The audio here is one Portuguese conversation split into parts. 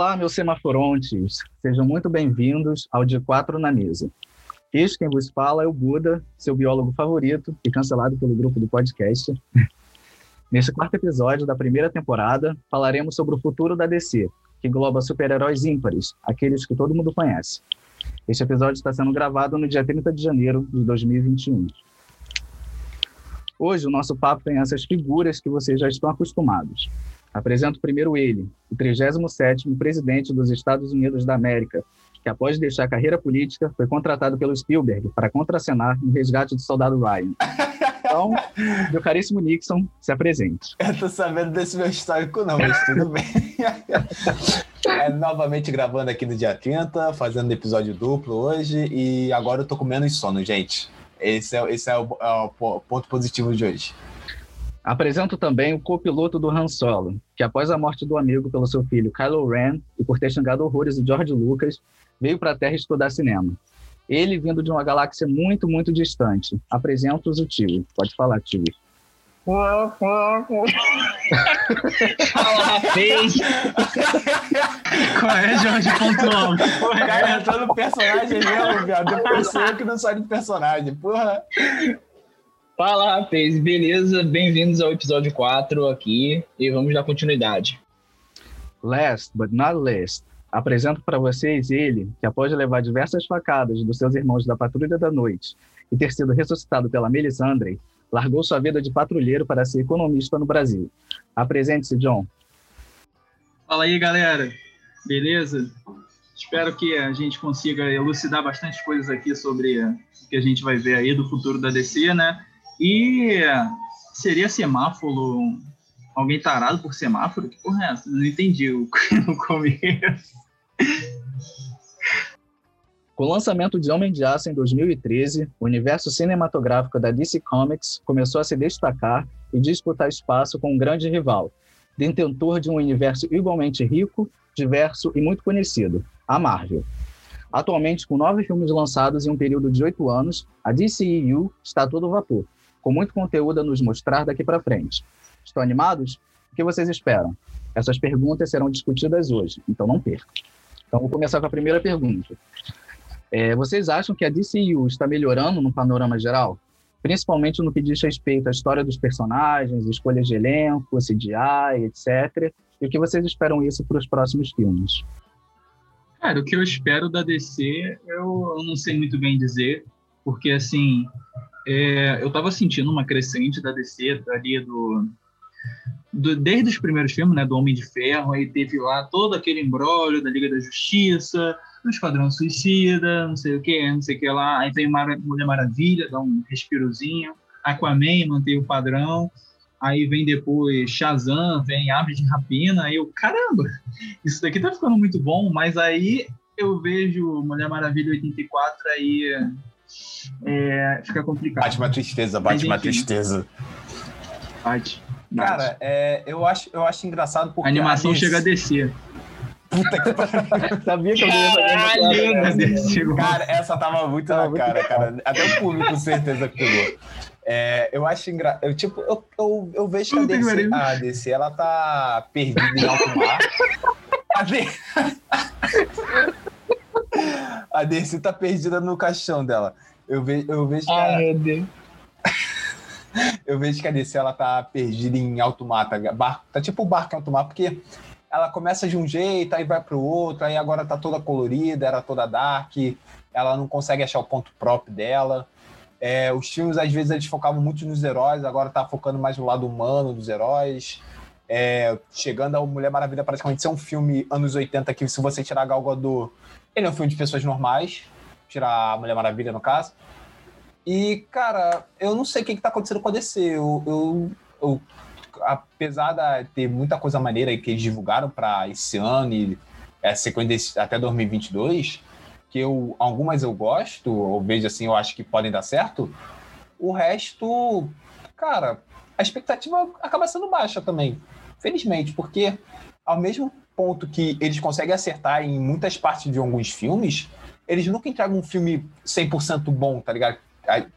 Olá, meus semaforontes. Sejam muito bem-vindos ao De Quatro na Mesa. Este quem vos fala é o Buda, seu biólogo favorito e cancelado pelo grupo do podcast. Neste quarto episódio da primeira temporada, falaremos sobre o futuro da DC, que engloba super-heróis ímpares, aqueles que todo mundo conhece. Este episódio está sendo gravado no dia 30 de janeiro de 2021. Hoje o nosso papo tem essas figuras que vocês já estão acostumados. Apresento primeiro ele, o 37º presidente dos Estados Unidos da América, que após deixar a carreira política, foi contratado pelo Spielberg para contracenar no resgate do soldado Ryan. Então, meu caríssimo Nixon, se apresente. Eu tô sabendo desse meu histórico não, mas tudo bem. É, novamente gravando aqui no dia 30, fazendo episódio duplo hoje, e agora eu tô com menos sono, gente. Esse é, esse é, o, é o ponto positivo de hoje. Apresento também o copiloto do Han Solo, que após a morte do amigo pelo seu filho Kylo Ren e por ter xingado horrores de George Lucas, veio para a Terra estudar cinema. Ele vindo de uma galáxia muito, muito distante. Apresento o tio. Pode falar, tio. Fala, fez. Qual é, Jorge Pontual? O cara entrou no personagem mesmo, viado. Pessoa que não sai do personagem, porra. Fala, rapaz, beleza? Bem-vindos ao episódio 4 aqui e vamos dar continuidade. Last but not least, apresento para vocês ele que, após levar diversas facadas dos seus irmãos da Patrulha da Noite e ter sido ressuscitado pela Melisandre, largou sua vida de patrulheiro para ser economista no Brasil. Apresente-se, John. Fala aí, galera. Beleza? Espero que a gente consiga elucidar bastante coisas aqui sobre o que a gente vai ver aí do futuro da DC, né? E seria semáforo alguém tarado por semáforo? Que porra é essa? Não entendi o, começo. Com o lançamento de Homem de Aço em 2013, o universo cinematográfico da DC Comics começou a se destacar e disputar espaço com um grande rival, detentor de um universo igualmente rico, diverso e muito conhecido, a Marvel. Atualmente, com nove filmes lançados em um período de oito anos, a DCEU está todo vapor, com muito conteúdo a nos mostrar daqui para frente. Estão animados? O que vocês esperam? Essas perguntas serão discutidas hoje, então não percam. Então, vou começar com a primeira pergunta. É, vocês acham que a DCU está melhorando no panorama geral? Principalmente no que diz respeito à história dos personagens, escolhas de elenco, CGI, etc. E o que vocês esperam isso para os próximos filmes? Cara, o que eu espero da DC, eu, não sei muito bem dizer, porque assim, é, eu estava sentindo uma crescente da DC ali do, do, desde os primeiros filmes, né, do Homem de Ferro, aí teve lá todo aquele embrólio da Liga da Justiça, do Esquadrão Suicida, não sei o que, não sei o que lá, aí vem Mulher Maravilha, dá um respirozinho, Aquaman mantém o padrão, aí vem depois Shazam, vem Aves de Rapina, aí eu, caramba, isso daqui tá ficando muito bom, mas aí eu vejo Mulher Maravilha 84 aí é, fica complicado. Bate uma tristeza, bate uma tristeza. Bate. Cara, é, eu, acho, eu acho engraçado porque. A animação a chega a descer. Puta que pariu. Sabia que eu ia fazer Cara, essa tava muito tava na cara, cara. Até o público com certeza que pegou. É, eu acho engraçado. Eu, tipo, eu, eu, eu vejo que a DC, a DC ela tá perdida em alto mar. A DC... a DC tá perdida no caixão dela. Eu, ve, eu vejo que. Ai, a... meu Deus. eu vejo que a DC ela tá perdida em alto mar. Tá, barco, tá tipo o barco em alto mar, porque ela começa de um jeito, aí vai pro outro, aí agora tá toda colorida, era toda dark, ela não consegue achar o ponto próprio dela. É, os filmes, às vezes, eles focavam muito nos heróis, agora tá focando mais no lado humano dos heróis. É, chegando a Mulher Maravilha praticamente ser um filme anos 80 que se você tirar a Gal Gadot, ele é um filme de pessoas normais, tirar a Mulher Maravilha no caso. E, cara, eu não sei o que, que tá acontecendo com a DC. Eu, eu, eu apesar de ter muita coisa maneira que eles divulgaram para esse ano e é, sequência até 2022, que eu algumas eu gosto, ou vejo assim, eu acho que podem dar certo. O resto, cara, a expectativa acaba sendo baixa também, felizmente, porque ao mesmo ponto que eles conseguem acertar em muitas partes de alguns filmes, eles nunca entregam um filme 100% bom, tá ligado?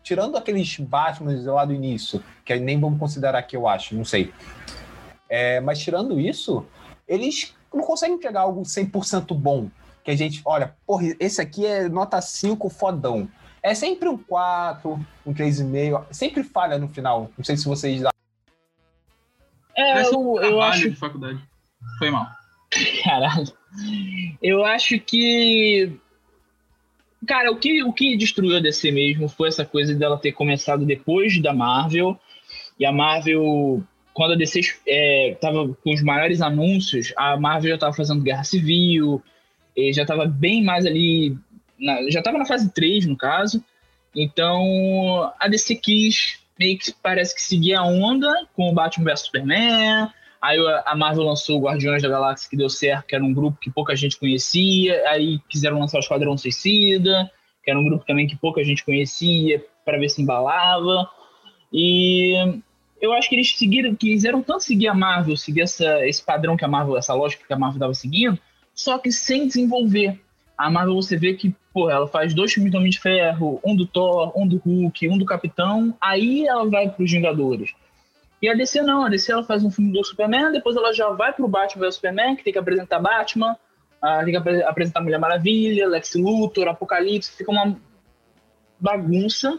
Tirando aqueles Batman lá do início, que nem vamos considerar aqui, eu acho, não sei. É, mas tirando isso, eles não consegue entregar algo 100% bom. Que a gente, olha, porra, esse aqui é nota 5 fodão. É sempre um 4, um 3,5. Sempre falha no final. Não sei se vocês dá. É, Parece eu, eu acho. de faculdade. Foi mal. Caralho. Eu acho que. Cara, o que, o que destruiu a DC mesmo foi essa coisa dela ter começado depois da Marvel. E a Marvel, quando a DC é, tava com os maiores anúncios, a Marvel já tava fazendo Guerra Civil, já tava bem mais ali. na- já tava na fase 3, no caso. Então, a DC quis meio que parece que seguir a onda com o Batman vs Superman. Aí a Marvel lançou Guardiões da Galáxia, que deu certo, que era um grupo que pouca gente conhecia. Aí quiseram lançar o Esquadrão Suicida, que era um grupo também que pouca gente conhecia, para ver se embalava. E eu acho que eles seguiram, quiseram tanto seguir a Marvel, seguir essa, esse padrão que a Marvel, essa lógica que a Marvel estava seguindo, só que sem desenvolver. A Marvel você vê que, pô, ela faz dois filmes do Homem de Ferro, um do Thor, um do Hulk, um do Capitão, aí ela vai para os Vingadores. E a DC não, a DC ela faz um filme do Superman, depois ela já vai pro Batman vs Superman, que tem que apresentar Batman, ah, tem que apre- apresentar Mulher Maravilha, Lex Luthor, Apocalipse, fica uma bagunça.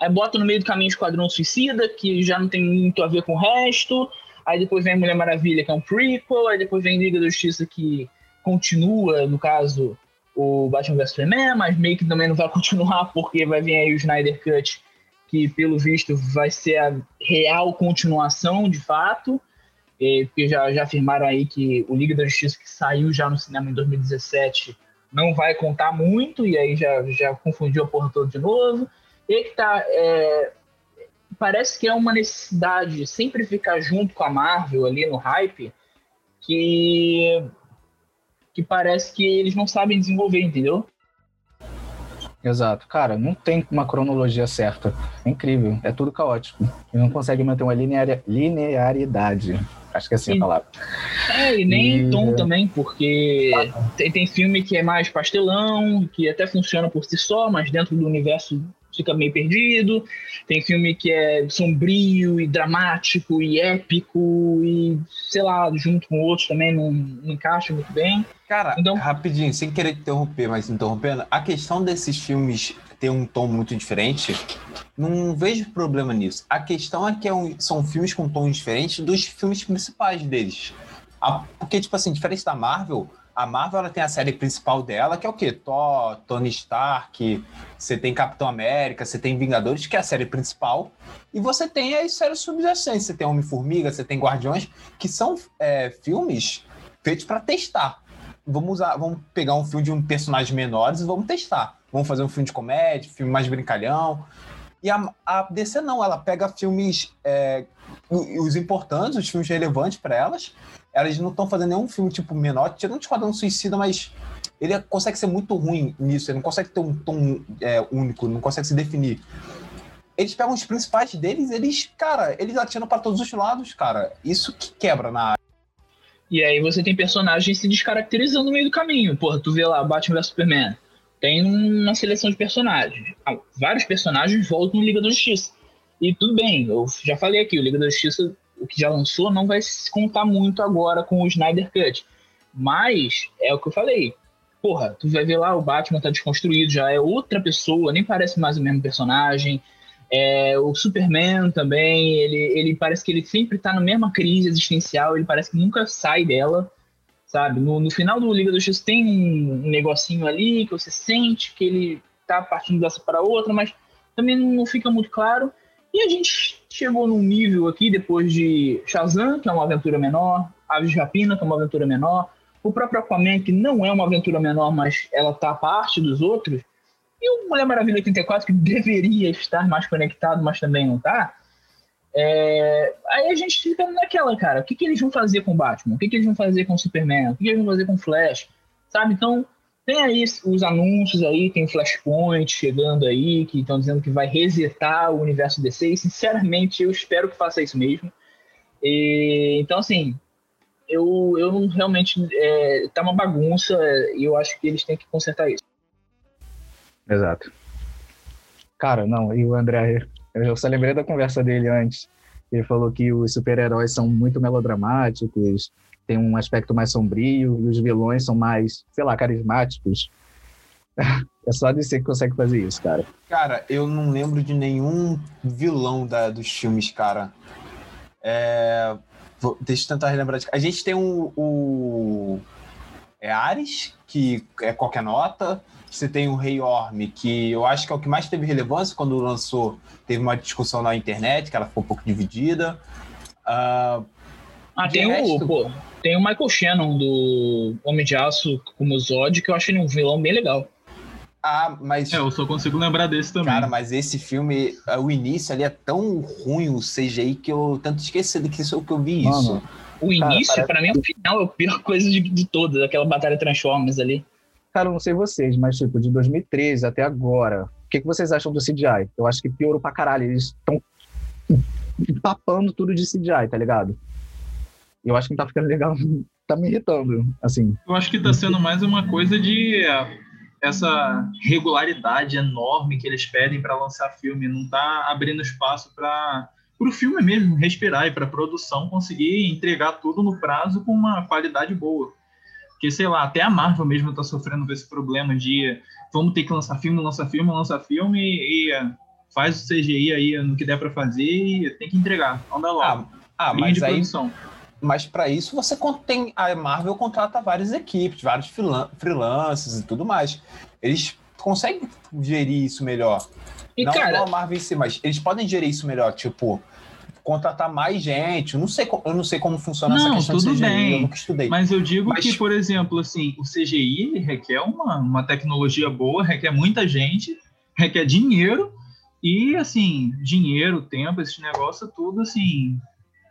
Aí bota no meio do caminho Esquadrão Suicida, que já não tem muito a ver com o resto. Aí depois vem Mulher Maravilha, que é um prequel. Aí depois vem Liga da Justiça, que continua, no caso, o Batman vs Superman, mas meio que também não vai continuar, porque vai vir aí o Snyder Cut, que pelo visto vai ser a real continuação, de fato. Porque já, já afirmaram aí que o Liga da Justiça, que saiu já no cinema em 2017, não vai contar muito, e aí já, já confundiu a porra toda de novo. E que tá. é, parece que é uma necessidade de sempre ficar junto com a Marvel ali no hype, que, que parece que eles não sabem desenvolver, entendeu? Exato. Cara, não tem uma cronologia certa. É incrível. É tudo caótico. E não consegue manter uma linear- linearidade. Acho que é assim a Sim. palavra. É, e nem E- tom também, porque tem, tem filme que é mais pastelão, que até funciona por si só, mas dentro do universo fica meio perdido. Tem filme que é sombrio e dramático e épico e, sei lá, junto com outros também não, não encaixa muito bem. Cara, Então- rapidinho, sem querer te interromper, mas interrompendo, a questão desses filmes ter um tom muito diferente, não vejo problema nisso. A questão é que é um- são filmes com tons diferentes dos filmes principais deles. A- porque, tipo assim, diferente da Marvel, a Marvel ela tem a série principal dela, que é o quê? Thor, Tony Stark, você tem Capitão América, você tem Vingadores, que é a série principal, e você tem as séries subjacentes, você tem Homem-Formiga, você tem Guardiões, que são é, filmes feitos para testar vamos usar, vamos pegar um filme de um personagem menores e vamos testar. Vamos fazer um filme de comédia, filme mais brincalhão. E a, a DC não, ela pega filmes é, os importantes, os filmes relevantes para elas. Elas não estão fazendo nenhum filme tipo menor, tirando o Esquadrão Suicida, mas ele consegue ser muito ruim nisso, ele não consegue ter um tom é, único, não consegue se definir. Eles pegam os principais deles, eles, cara, eles atiram para todos os lados, cara. Isso que quebra na área. E aí você tem personagens se descaracterizando no meio do caminho. Porra, tu vê lá Batman vs Superman. Tem uma seleção de personagens. Ah, Vários personagens voltam no Liga da Justiça. E tudo bem, eu já falei aqui, o Liga da Justiça, o que já lançou, não vai se contar muito agora com o Snyder Cut. Mas, é o que eu falei. Porra, tu vai ver lá, o Batman tá desconstruído, já é outra pessoa, nem parece mais o mesmo personagem. É, o Superman também, ele, ele parece que ele sempre tá na mesma crise existencial, ele parece que nunca sai dela, sabe? No, no final do Liga da Justiça tem um negocinho ali que você sente que ele tá partindo dessa para outra, mas também não fica muito claro. E a gente chegou num nível aqui, depois de Shazam, que é uma aventura menor, Aves de Rapina, que é uma aventura menor, o próprio Aquaman, que não é uma aventura menor, mas ela tá parte dos outros, e o Mulher Maravilha 84, que deveria estar mais conectado, mas também não tá. É, Aí a gente fica naquela, cara, o que, que eles vão fazer com o Batman? O que, que eles vão fazer com o Superman? O que, que eles vão fazer com o Flash? Sabe? Então, tem aí os anúncios aí, tem o Flashpoint chegando aí, que estão dizendo que vai resetar o universo DC, e sinceramente eu espero que faça isso mesmo. E, então, assim, eu, eu realmente. É, tá uma bagunça e eu acho que eles têm que consertar isso. Exato. Cara, não, e o André, eu só lembrei da conversa dele antes. Ele falou que os super-heróis são muito melodramáticos, tem um aspecto mais sombrio e os vilões são mais, sei lá, carismáticos. É só a DC que consegue fazer isso, cara. Cara, eu não lembro de nenhum vilão da, dos filmes, cara. É... Vou, deixa eu tentar relembrar. A gente tem o, o... É Ares, que é qualquer nota. Você tem o Rei Orme, que eu acho que é o que mais teve relevância quando lançou. Teve uma discussão na internet, que ela ficou um pouco dividida. Uh, ah, tem resto... o, pô, tem o Michael Shannon do Homem de Aço como Zod, que eu acho ele um vilão bem legal. Ah, mas. É, eu só consigo lembrar desse também. Cara, mas esse filme, é, o início ali é tão ruim o CGI que eu tanto esqueci de que, que eu vi Mano, isso. O início, cara, para mim, é o final, é a pior coisa de, de todas, aquela batalha Transformers ali. Cara, eu não sei vocês, mas tipo, de 2013 até agora, o que, que vocês acham do CGI? Eu acho que piorou pra caralho. Eles estão papando tudo de CGI, tá ligado? Eu acho que não tá ficando legal, tá me irritando, assim. Eu acho que tá sendo mais uma coisa de essa regularidade enorme que eles pedem para lançar filme, não está abrindo espaço para o filme mesmo respirar e para a produção conseguir entregar tudo no prazo com uma qualidade boa. Porque, sei lá, até a Marvel mesmo está sofrendo com esse problema de vamos ter que lançar filme, lançar filme, lançar filme e, e faz o CGI aí no que der para fazer e tem que entregar. Anda lá. Ah, ah mas aí, produção. Mas para isso você tem a Marvel contrata várias equipes, vários freelancers e tudo mais. Eles conseguem gerir isso melhor. E não cara... a Marvel em si, mas eles podem gerir isso melhor, tipo, contratar mais gente. Eu não sei, eu não sei como funciona não, essa questão tudo CGI, bem, eu nunca estudei. Mas eu digo mas... que, por exemplo, assim, o CGI requer uma, uma tecnologia boa, requer muita gente, requer dinheiro, e assim, dinheiro, tempo, esse negócio tudo, assim,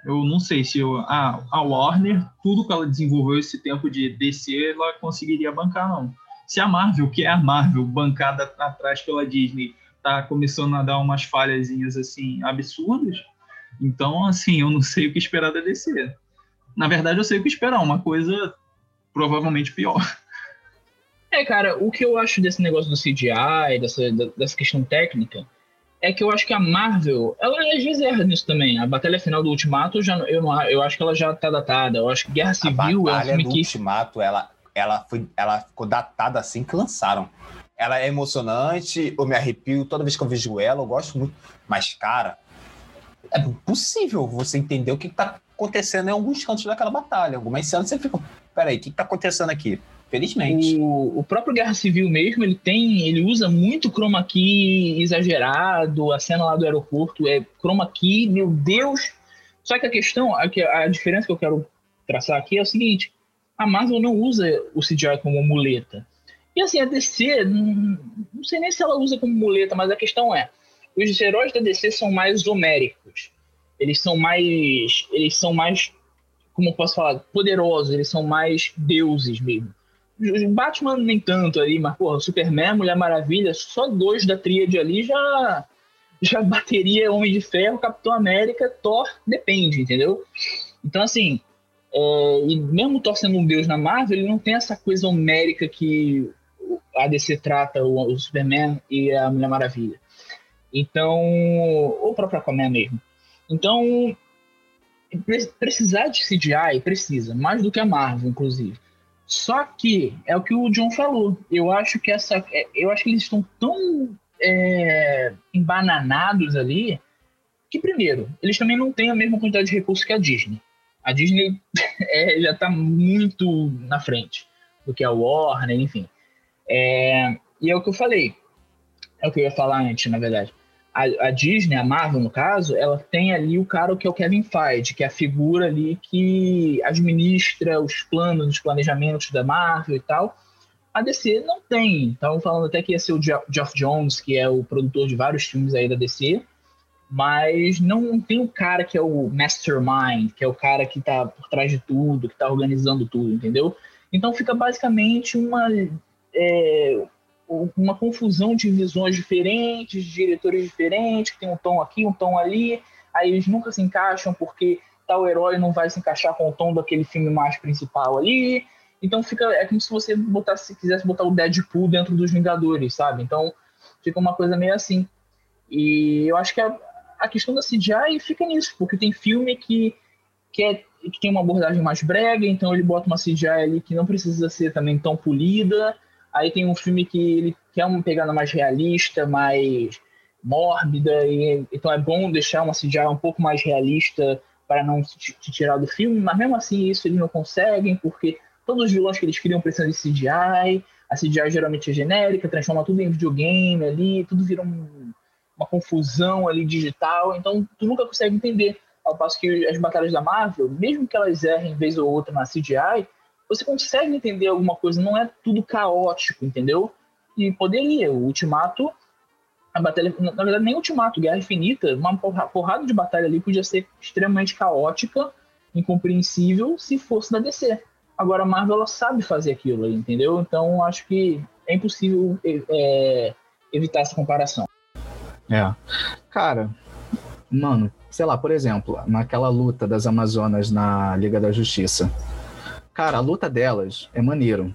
eu não sei se eu, a, a Warner, tudo que ela desenvolveu esse tempo de DC, ela conseguiria bancar, não. Se a Marvel, que é a Marvel, bancada atrás pela Disney, tá começando a dar umas falhazinhas assim absurdas, então assim, eu não sei o que esperar da DC. Na verdade, eu sei o que esperar, uma coisa provavelmente pior. É, cara, o que eu acho desse negócio do CGI, dessa, dessa questão técnica, é que eu acho que a Marvel, ela às vezes nisso também. A batalha final do Ultimato, já, eu, não, eu acho que ela já tá datada. Eu acho que Guerra Civil a batalha é um do que... Ultimato, ela, ela, foi, ela ficou datada assim que lançaram. Ela é emocionante, eu me arrepio toda vez que eu vejo ela, eu gosto muito. Mas, cara, é impossível você entender o que tá acontecendo em alguns cantos daquela batalha. Algumas cenas você fica, peraí, o que tá acontecendo aqui? Felizmente. O, o próprio Guerra Civil mesmo, ele tem, ele usa muito chroma key exagerado, a cena lá do aeroporto é chroma key, meu Deus. Só que a questão, a, a diferença que eu quero traçar aqui é o seguinte, a Marvel não usa o CGI como muleta. E assim, a DC, não, não sei nem se ela usa como muleta, mas a questão é, os heróis da DC são mais homéricos. Eles são mais, eles são mais, como posso falar, poderosos, eles são mais deuses mesmo. Batman nem tanto ali, mas, porra, Superman, Mulher Maravilha, só dois da tríade ali já já bateria Homem de Ferro, Capitão América, Thor, depende, entendeu? Então, assim, é, e mesmo Thor sendo um deus na Marvel, ele não tem essa coisa homérica que a DC trata o, o Superman e a Mulher Maravilha. Então, ou o próprio Aquaman mesmo. Então, precisar de CGI, precisa, mais do que a Marvel, inclusive. Só que é o que o John falou. Eu acho que essa, é, eu acho que eles estão tão é, embananados ali que primeiro eles também não têm a mesma quantidade de recursos que a Disney. A Disney é, já está muito na frente do que a Warner, enfim. É, e é o que eu falei. É o que eu ia falar antes, na verdade a, a, Disney, a Marvel no caso, ela tem ali o cara que é o Kevin Feige, que é a figura ali que administra os planos, os planejamentos da Marvel e tal. A DC não tem. Estavam falando até que ia ser o Geoff Jones, que é o produtor de vários filmes aí da DC, mas não tem o cara que é o mastermind, que é o cara que está por trás de tudo, que está organizando tudo, entendeu? Então fica basicamente uma é, uma confusão de visões diferentes, de diretores diferentes, que tem um tom aqui, um tom ali, aí eles nunca se encaixam porque tal herói não vai se encaixar com o tom daquele filme mais principal ali. Então fica é como se você botasse, quisesse botar o Deadpool dentro dos Vingadores, sabe? Então fica uma coisa meio assim. E eu acho que a, a questão da CGI fica nisso, porque tem filme que, que é que tem uma abordagem mais brega, então ele bota uma CGI ali que não precisa ser também tão polida. Aí tem um filme que ele quer uma pegada mais realista, mais mórbida, e, então é bom deixar uma CGI um pouco mais realista para não te, tirar do filme, mas mesmo assim isso eles não conseguem, porque todos os vilões que eles criam precisam de CGI, a CGI geralmente é genérica, transforma tudo em videogame ali, tudo vira um, uma confusão ali digital, então tu nunca consegue entender. Ao passo que as batalhas da Marvel, mesmo que elas errem vez ou outra na CGI, você consegue entender alguma coisa, não é tudo caótico, entendeu? E poderia, o Ultimato, a batalha, na verdade nem Ultimato, Guerra Infinita, uma porrada de batalha ali podia ser extremamente caótica, incompreensível, se fosse da DC. Agora a Marvel ela sabe fazer aquilo, entendeu? Então acho que é impossível é, evitar essa comparação. É. Cara, mano, sei lá, por exemplo, naquela luta das Amazonas na Liga da Justiça. Cara, a luta delas é maneiro.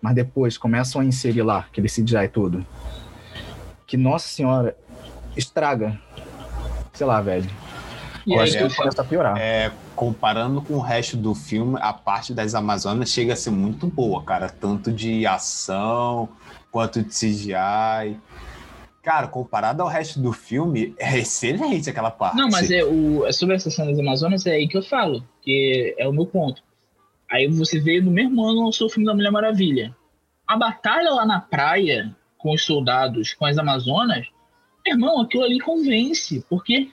Mas depois começam a inserir lá aquele CGI tudo. Que, nossa senhora, estraga. Sei lá, velho. E aí que começa a piorar. É, comparando com o resto do filme, a parte das Amazonas chega a ser muito boa, cara. Tanto de ação quanto de CGI. Cara, comparado ao resto do filme, é excelente aquela parte. Não, mas é o, é sobre essa cena das Amazonas é aí que eu falo, que é o meu ponto. Aí você vê no mesmo ano o seu filme da Mulher Maravilha. A batalha lá na praia com os soldados, com as Amazonas, irmão, aquilo ali convence, porque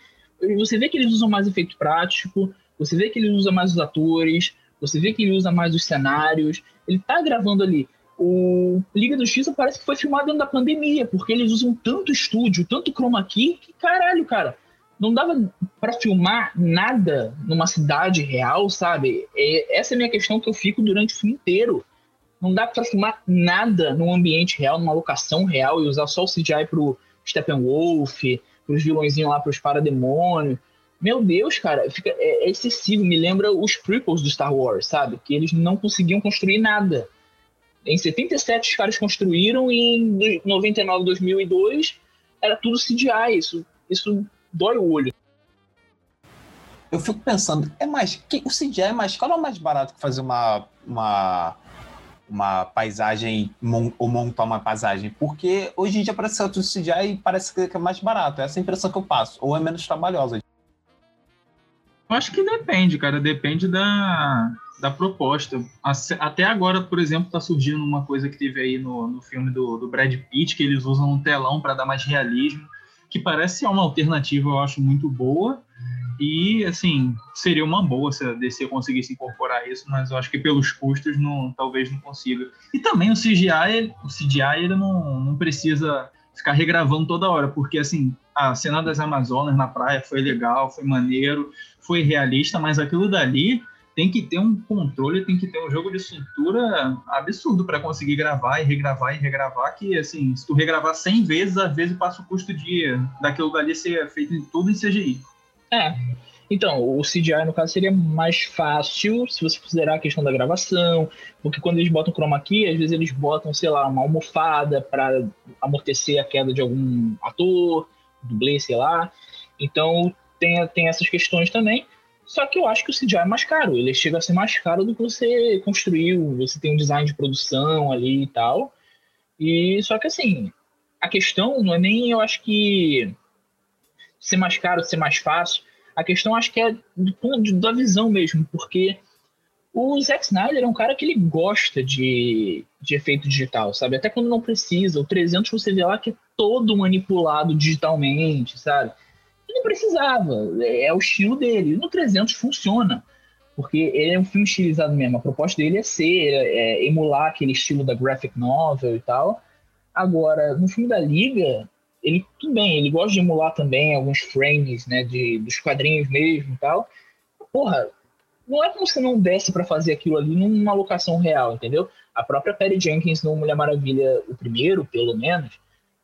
você vê que eles usam mais efeito prático, você vê que ele usa mais os atores, você vê que ele usa mais os cenários, ele tá gravando ali o Liga do Justiça parece que foi filmado dentro da pandemia, porque eles usam tanto estúdio, tanto chroma key, que caralho, cara. Não dava para filmar nada numa cidade real, sabe? É, essa é a minha questão que eu fico durante o filme inteiro. Não dá para filmar nada num ambiente real, numa locação real e usar só o CGI pro Steppenwolf, pros vilõezinhos lá, pros parademônios. Meu Deus, cara, fica, é, é excessivo. Me lembra os prequels do Star Wars, sabe? Que eles não conseguiam construir nada em 77 os caras construíram e em 99, 2002 era tudo CGI. Isso, isso dói o olho. Eu fico pensando, é mais que o CGI é mais caro ou mais barato que fazer uma uma uma paisagem ou montar uma paisagem? Porque hoje em dia parece que tudo CGI e parece que é mais barato. Essa é a impressão que eu passo. Ou é menos trabalhosa. Eu acho que depende, cara. Depende da, da proposta. Até agora, por exemplo, está surgindo uma coisa que teve aí no, no filme do, do Brad Pitt, que eles usam um telão para dar mais realismo, que parece ser uma alternativa, eu acho, muito boa. E, assim, seria uma boa se a DC conseguisse incorporar isso, mas eu acho que pelos custos não, talvez não consiga. E também o CGI, o CGI ele não, não precisa ficar regravando toda hora, porque, assim, a cena das Amazonas na praia foi legal, foi maneiro, foi realista, mas aquilo dali tem que ter um controle, tem que ter um jogo de cintura absurdo para conseguir gravar e regravar e regravar, que assim, se tu regravar 100 vezes, às vezes passa o custo de daquilo dali ser feito tudo em CGI. É. Então, o CGI, no caso, seria mais fácil se você considerar a questão da gravação, porque quando eles botam chroma key, às vezes eles botam, sei lá, uma almofada para amortecer a queda de algum ator, dublê, sei lá. Então, tem, tem essas questões também. Só que eu acho que o CGI é mais caro. Ele chega a ser mais caro do que você construiu. Você tem um design de produção ali e tal. E só que assim, a questão não é nem, eu acho que ser mais caro, ser mais fácil. A questão acho que é do ponto da visão mesmo, porque o Zack Snyder é um cara que ele gosta de, de efeito digital, sabe? Até quando não precisa. O 300 você vê lá que é todo manipulado digitalmente, sabe? Não precisava, é, é o estilo dele. No 300 funciona, porque ele é um filme estilizado mesmo. A proposta dele é ser, é, emular aquele estilo da graphic novel e tal. Agora, no filme da Liga, ele tudo bem, ele gosta de emular também alguns frames, né, de, dos quadrinhos mesmo e tal. Porra, não é como se não desse para fazer aquilo ali numa locação real, entendeu? A própria Perry Jenkins no Mulher Maravilha, o primeiro, pelo menos,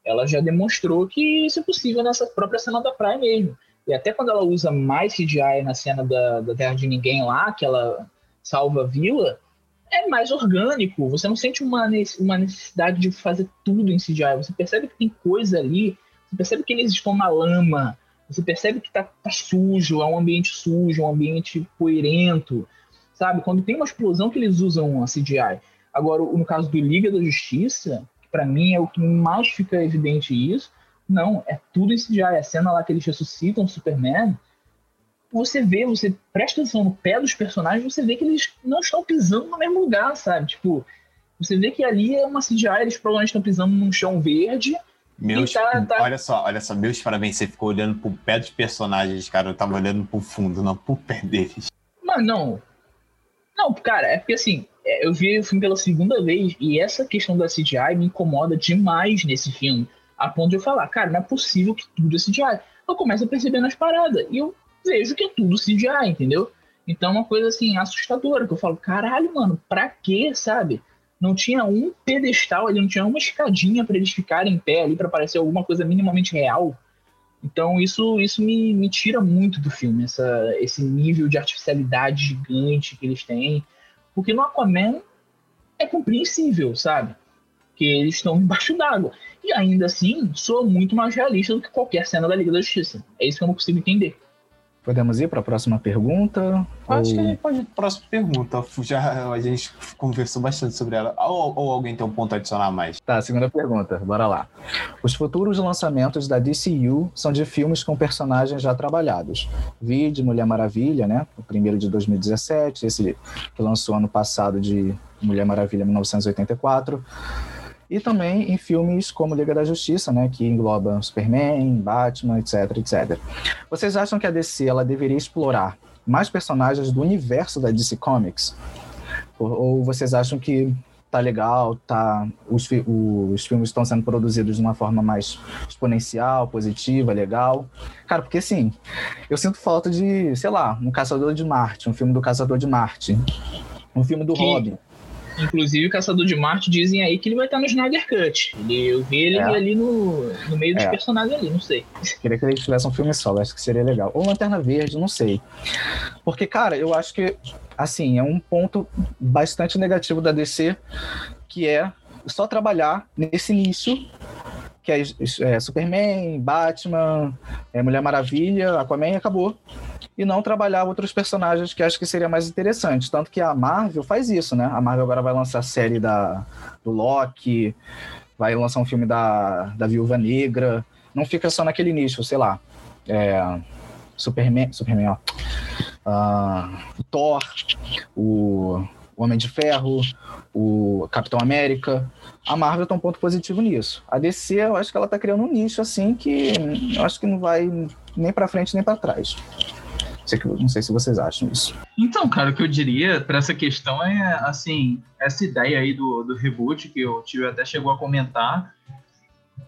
ela já demonstrou que isso é possível nessa própria cena da praia mesmo. E até quando ela usa mais CGI na cena da, da Terra de Ninguém lá, que ela salva a vila, é mais orgânico. Você não sente uma, uma necessidade de fazer tudo em CGI. Você percebe que tem coisa ali, você percebe que eles estão na lama, Você percebe que tá, tá sujo, é um ambiente sujo, um ambiente poeirento, sabe? Quando tem uma explosão que eles usam a CGI. Agora, no caso do Liga da Justiça, para mim é o que mais fica evidente isso, não, é tudo em CGI. A cena lá que eles ressuscitam o Superman, você vê, você presta atenção no pé dos personagens, você vê que eles não estão pisando no mesmo lugar, sabe? Tipo, você vê que ali é uma CGI, eles provavelmente estão pisando num chão verde. Meus, tá, tá... Olha só, olha só, meus parabéns, você ficou olhando pro pé dos personagens, cara. Eu tava olhando pro fundo, não pro pé deles. Mas não. Não, cara, é porque assim, é, eu vi o filme pela segunda vez e essa questão da CGI me incomoda demais nesse filme. A ponto de eu falar, cara, não é possível que tudo é CGI. Eu começo a perceber nas paradas e eu vejo que é tudo CGI, entendeu? Então é uma coisa assim, assustadora, que eu falo, caralho, mano, pra quê, sabe? Não tinha um pedestal ali, não tinha uma escadinha para eles ficarem em pé ali para parecer alguma coisa minimamente real. Então isso, isso me, me tira muito do filme, essa, esse nível de artificialidade gigante que eles têm. Porque no Aquaman é compreensível, sabe? Que eles estão embaixo d'água. E ainda assim, soa muito mais realista do que qualquer cena da Liga da Justiça. É isso que eu não consigo entender. Podemos ir para a próxima pergunta? Acho ou... que a gente pode ir para a próxima pergunta. Já a gente conversou bastante sobre ela. Ou, ou, alguém tem um ponto a adicionar mais? Tá, segunda pergunta. Bora lá. Os futuros lançamentos da DCU são de filmes com personagens já trabalhados. Vi de Mulher Maravilha, né? O primeiro de 2017, esse que lançou ano passado de Mulher Maravilha 1984 e também em filmes como Liga da Justiça, né, que engloba Superman, Batman, etc, etc. Vocês acham que a DC ela deveria explorar mais personagens do universo da DC Comics? Ou, ou vocês acham que tá legal, tá os, os filmes estão sendo produzidos de uma forma mais exponencial, positiva, legal? Cara, porque assim, eu sinto falta de, sei lá, um Caçador de Marte, um filme do Caçador de Marte, um filme do que... Robin. Inclusive, o Caçador de Marte dizem aí que ele vai estar no Snyder Cut. Ele, eu vi ele é. ali no, no meio dos é. personagens ali, não sei. Queria que ele tivesse um filme solo, acho que seria legal. Ou Lanterna Verde, não sei. Porque, cara, eu acho que, assim, é um ponto bastante negativo da DC, que é só trabalhar nesse nicho que é, é Superman, Batman, é Mulher Maravilha, Aquaman acabou e não trabalhar outros personagens que acho que seria mais interessante. Tanto que a Marvel faz isso, né? A Marvel agora vai lançar a série da, do Loki, vai lançar um filme da, da Viúva Negra. Não fica só naquele nicho, sei lá. É, Superman, Superman, ó. Uh, Thor, o Homem de Ferro, o Capitão América. A Marvel tem um ponto positivo nisso. A DC, eu acho que ela tá criando um nicho assim que eu acho que não vai nem para frente nem para trás. Não sei se vocês acham isso. Então, cara, o que eu diria para essa questão é, assim, essa ideia aí do, do reboot, que o tio até chegou a comentar,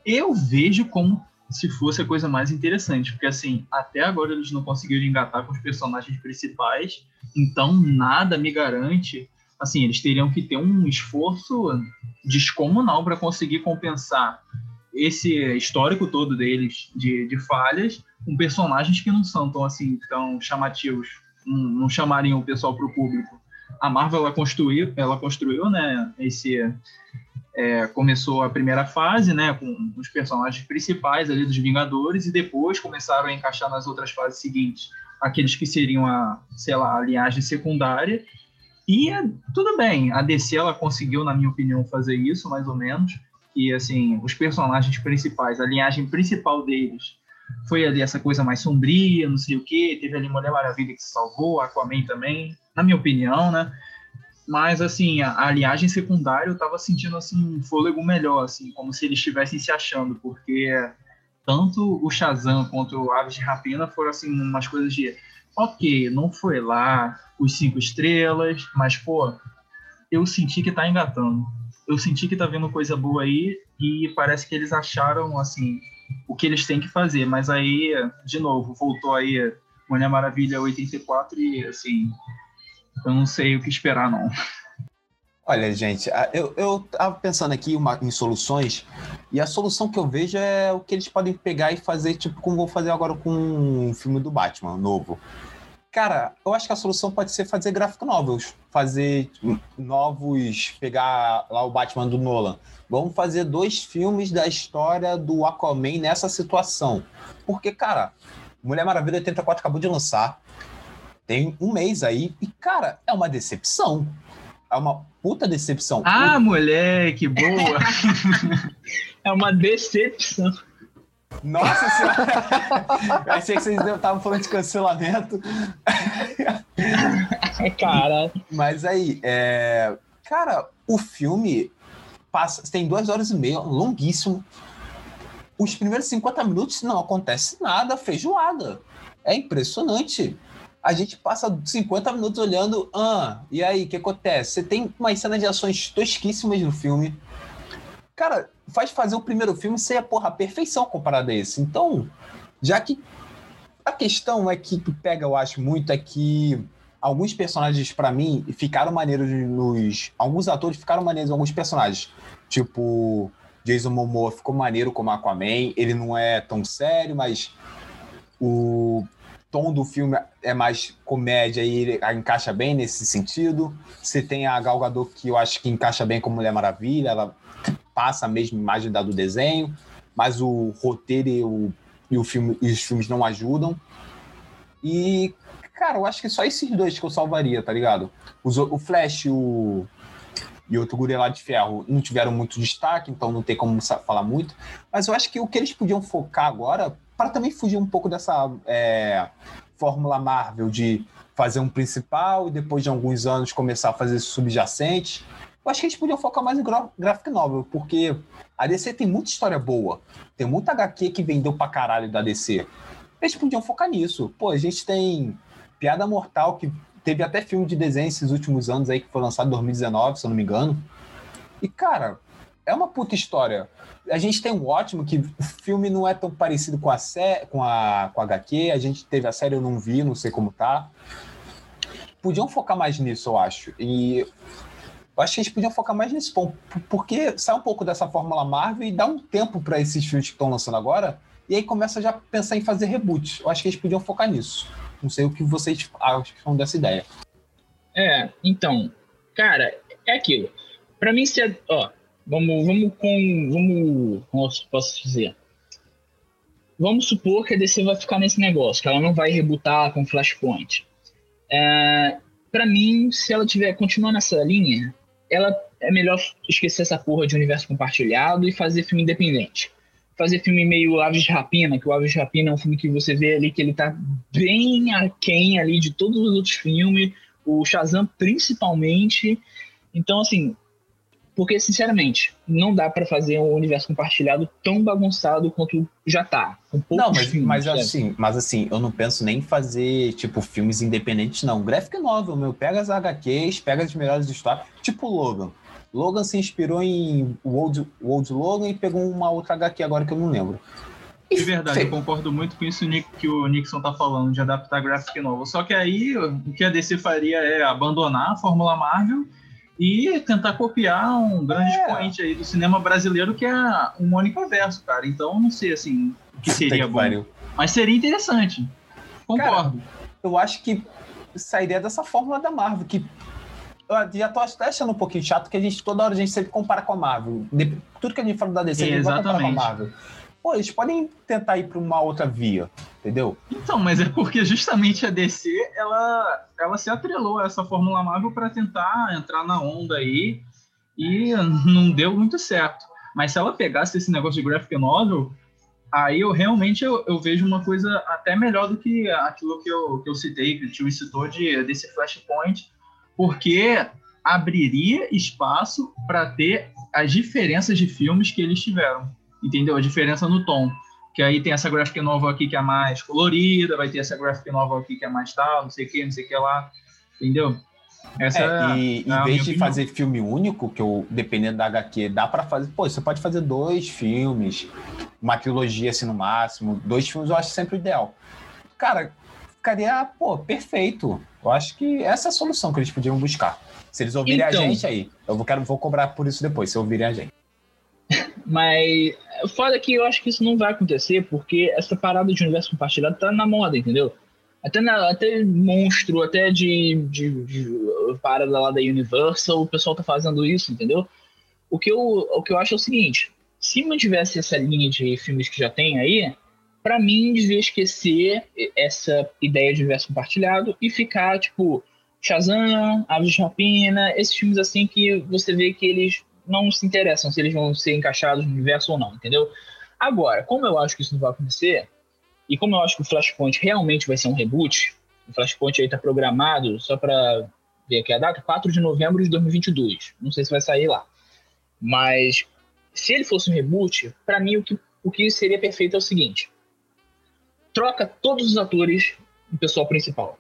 eu vejo como se fosse a coisa mais interessante, porque, assim, até agora eles não conseguiram engatar com os personagens principais, então nada me garante. Assim, eles teriam que ter um esforço descomunal para conseguir compensar esse histórico todo deles de, de falhas com personagens que não são tão assim tão chamativos, não, não chamariam o pessoal para o público. A Marvel ela construiu, ela construiu, né? Esse é, começou a primeira fase, né, com os personagens principais ali dos Vingadores e depois começaram a encaixar nas outras fases seguintes aqueles que seriam a, sei lá, a linhagem secundária. E tudo bem, a DC ela conseguiu, na minha opinião, fazer isso mais ou menos que assim os personagens principais, a linhagem principal deles foi ali essa coisa mais sombria, não sei o que, teve ali Mulher Maravilha que se salvou, Aquaman também, na minha opinião, né? Mas assim, a, a linhagem secundária eu tava sentindo assim um fôlego melhor, assim, como se eles estivessem se achando, porque tanto o Shazam quanto o Aves de Rapina foram assim umas coisas de ok, não foi lá os cinco estrelas, mas pô, eu senti que tá engatando eu senti que tá vendo coisa boa aí e parece que eles acharam, assim, o que eles têm que fazer. Mas aí, de novo, voltou aí Mulher Maravilha 84 e, assim, eu não sei o que esperar, não. Olha, gente, eu, eu tava pensando aqui uma, em soluções, e a solução que eu vejo é o que eles podem pegar e fazer, tipo, como vou fazer agora com um filme do Batman novo. Cara, eu acho que a solução pode ser fazer gráfico novos, fazer novos, pegar lá o Batman do Nolan. Vamos fazer dois filmes da história do Aquaman nessa situação. Porque, cara, Mulher Maravilha 84 acabou de lançar. Tem um mês aí. E, cara, é uma decepção. É uma puta decepção. Ah, moleque, boa! é uma decepção. Nossa senhora! Eu achei que vocês estavam falando de cancelamento. cara. Mas aí, é... cara, o filme passa, tem duas horas e meia, longuíssimo. Os primeiros 50 minutos não acontece nada, feijoada. É impressionante. A gente passa 50 minutos olhando, ah, e aí, o que acontece? Você tem uma cena de ações tosquíssimas no filme. Cara, faz fazer o primeiro filme ser, porra, a perfeição comparado a esse. Então, já que a questão é que tu pega, eu acho muito, é que alguns personagens, para mim, ficaram maneiros nos. Alguns atores ficaram maneiros em alguns personagens. Tipo, Jason Momoa ficou maneiro como Aquaman. Ele não é tão sério, mas o tom do filme é mais comédia e ele encaixa bem nesse sentido. Você tem a Gal Gadot, que eu acho que encaixa bem como Mulher Maravilha. Ela passa a mesma imagem da do desenho, mas o roteiro e, o, e, o filme, e os filmes não ajudam. E, cara, eu acho que só esses dois que eu salvaria, tá ligado? Os, o Flash o, e outro guri de ferro não tiveram muito destaque, então não tem como falar muito. Mas eu acho que o que eles podiam focar agora, para também fugir um pouco dessa é, fórmula Marvel de fazer um principal e depois de alguns anos começar a fazer subjacente. Eu acho que eles podiam focar mais em graphic novel, porque a DC tem muita história boa. Tem muita HQ que vendeu pra caralho da DC. Eles podiam focar nisso. Pô, a gente tem Piada Mortal, que teve até filme de desenho esses últimos anos aí, que foi lançado em 2019, se eu não me engano. E, cara, é uma puta história. A gente tem um ótimo que o filme não é tão parecido com a, sé com a, com a HQ. A gente teve a série, eu não vi, não sei como tá. Podiam focar mais nisso, eu acho. E eu acho que eles podiam focar mais nesse ponto, porque sai um pouco dessa fórmula Marvel e dá um tempo para esses filmes que estão lançando agora, e aí começa já a pensar em fazer reboot. Eu acho que eles podiam focar nisso. Não sei o que vocês acham dessa ideia. É, então, cara, é aquilo. Para mim, se é, ó, vamos, vamos com, vamos, como posso dizer? Vamos supor que a DC vai ficar nesse negócio, que ela não vai rebutar com Flashpoint. É, para mim, se ela tiver continuar nessa linha, ela é melhor esquecer essa porra de universo compartilhado e fazer filme independente. Fazer filme meio Aves de Rapina, que o Aves de Rapina é um filme que você vê ali que ele tá bem aquém ali de todos os outros filmes, o Shazam principalmente. Então, assim, porque, sinceramente, não dá para fazer um universo compartilhado tão bagunçado quanto já tá. não, mas, filmes, mas assim, mas assim, eu não penso nem em fazer, tipo, filmes independentes, não. Graphic novel, meu. Pega as HQs, pega as melhores histórias. Tipo Logan. Logan se inspirou em Old, Old Logan e pegou uma outra HQ agora que eu não lembro. De verdade, eu concordo muito com isso que o Nixon tá falando, de adaptar graphic novel. Só que aí o que a DC faria é abandonar a Fórmula Marvel e tentar copiar um grande é. expoente aí do cinema brasileiro que é o Mônica Verso, cara. Então, não sei, assim, o que seria que bom. Pariu. Mas seria interessante. Concordo. Cara, eu acho que sairia dessa fórmula da Marvel, que eu já tô até achando um pouquinho chato que a gente, toda hora a gente sempre compara com a Marvel. Tudo que a gente fala da DC, a gente vai comparar com a Marvel pô, eles podem tentar ir para uma outra via, entendeu? Então, mas é porque justamente a DC, ela, ela se atrelou a essa Fórmula Marvel para tentar entrar na onda aí e não deu muito certo. Mas se ela pegasse esse negócio de graphic novel, aí eu realmente eu, eu vejo uma coisa até melhor do que aquilo que eu, que eu citei, que o tio citou de, desse Flashpoint, porque abriria espaço para ter as diferenças de filmes que eles tiveram entendeu? A diferença no tom. Que aí tem essa graphic novel aqui que é mais colorida, vai ter essa graphic novel aqui que é mais tal, não sei o que, não sei o que lá, entendeu? Essa é, e é em vez de opinião. fazer filme único, que eu, dependendo da HQ, dá para fazer. Pô, você pode fazer dois filmes, uma trilogia assim no máximo. Dois filmes eu acho sempre o ideal. Cara, ficaria, pô, perfeito. Eu acho que essa é a solução que eles podiam buscar. Se eles ouvirem então, a gente aí, eu vou, quero, vou cobrar por isso depois, se ouvirem a gente. Mas foda que eu acho que isso não vai acontecer, porque essa parada de universo compartilhado tá na moda, entendeu? Até, na, até monstro, até de, de, de, parada lá da Universal, o pessoal tá fazendo isso, entendeu? O que eu, o que eu acho é o seguinte: se mantivesse essa linha de filmes que já tem aí, para mim, devia esquecer essa ideia de universo compartilhado e ficar, tipo, Shazam, Aves de Rapina, esses filmes assim que você vê que eles não se interessam se eles vão ser encaixados no universo ou não, entendeu? Agora, como eu acho que isso não vai acontecer, e como eu acho que o Flashpoint realmente vai ser um reboot, o Flashpoint aí tá programado, só para ver aqui a data, 4 de novembro de 2022. Não sei se vai sair lá. Mas se ele fosse um reboot, para mim o que, o que seria perfeito é o seguinte: troca todos os atores do pessoal principal.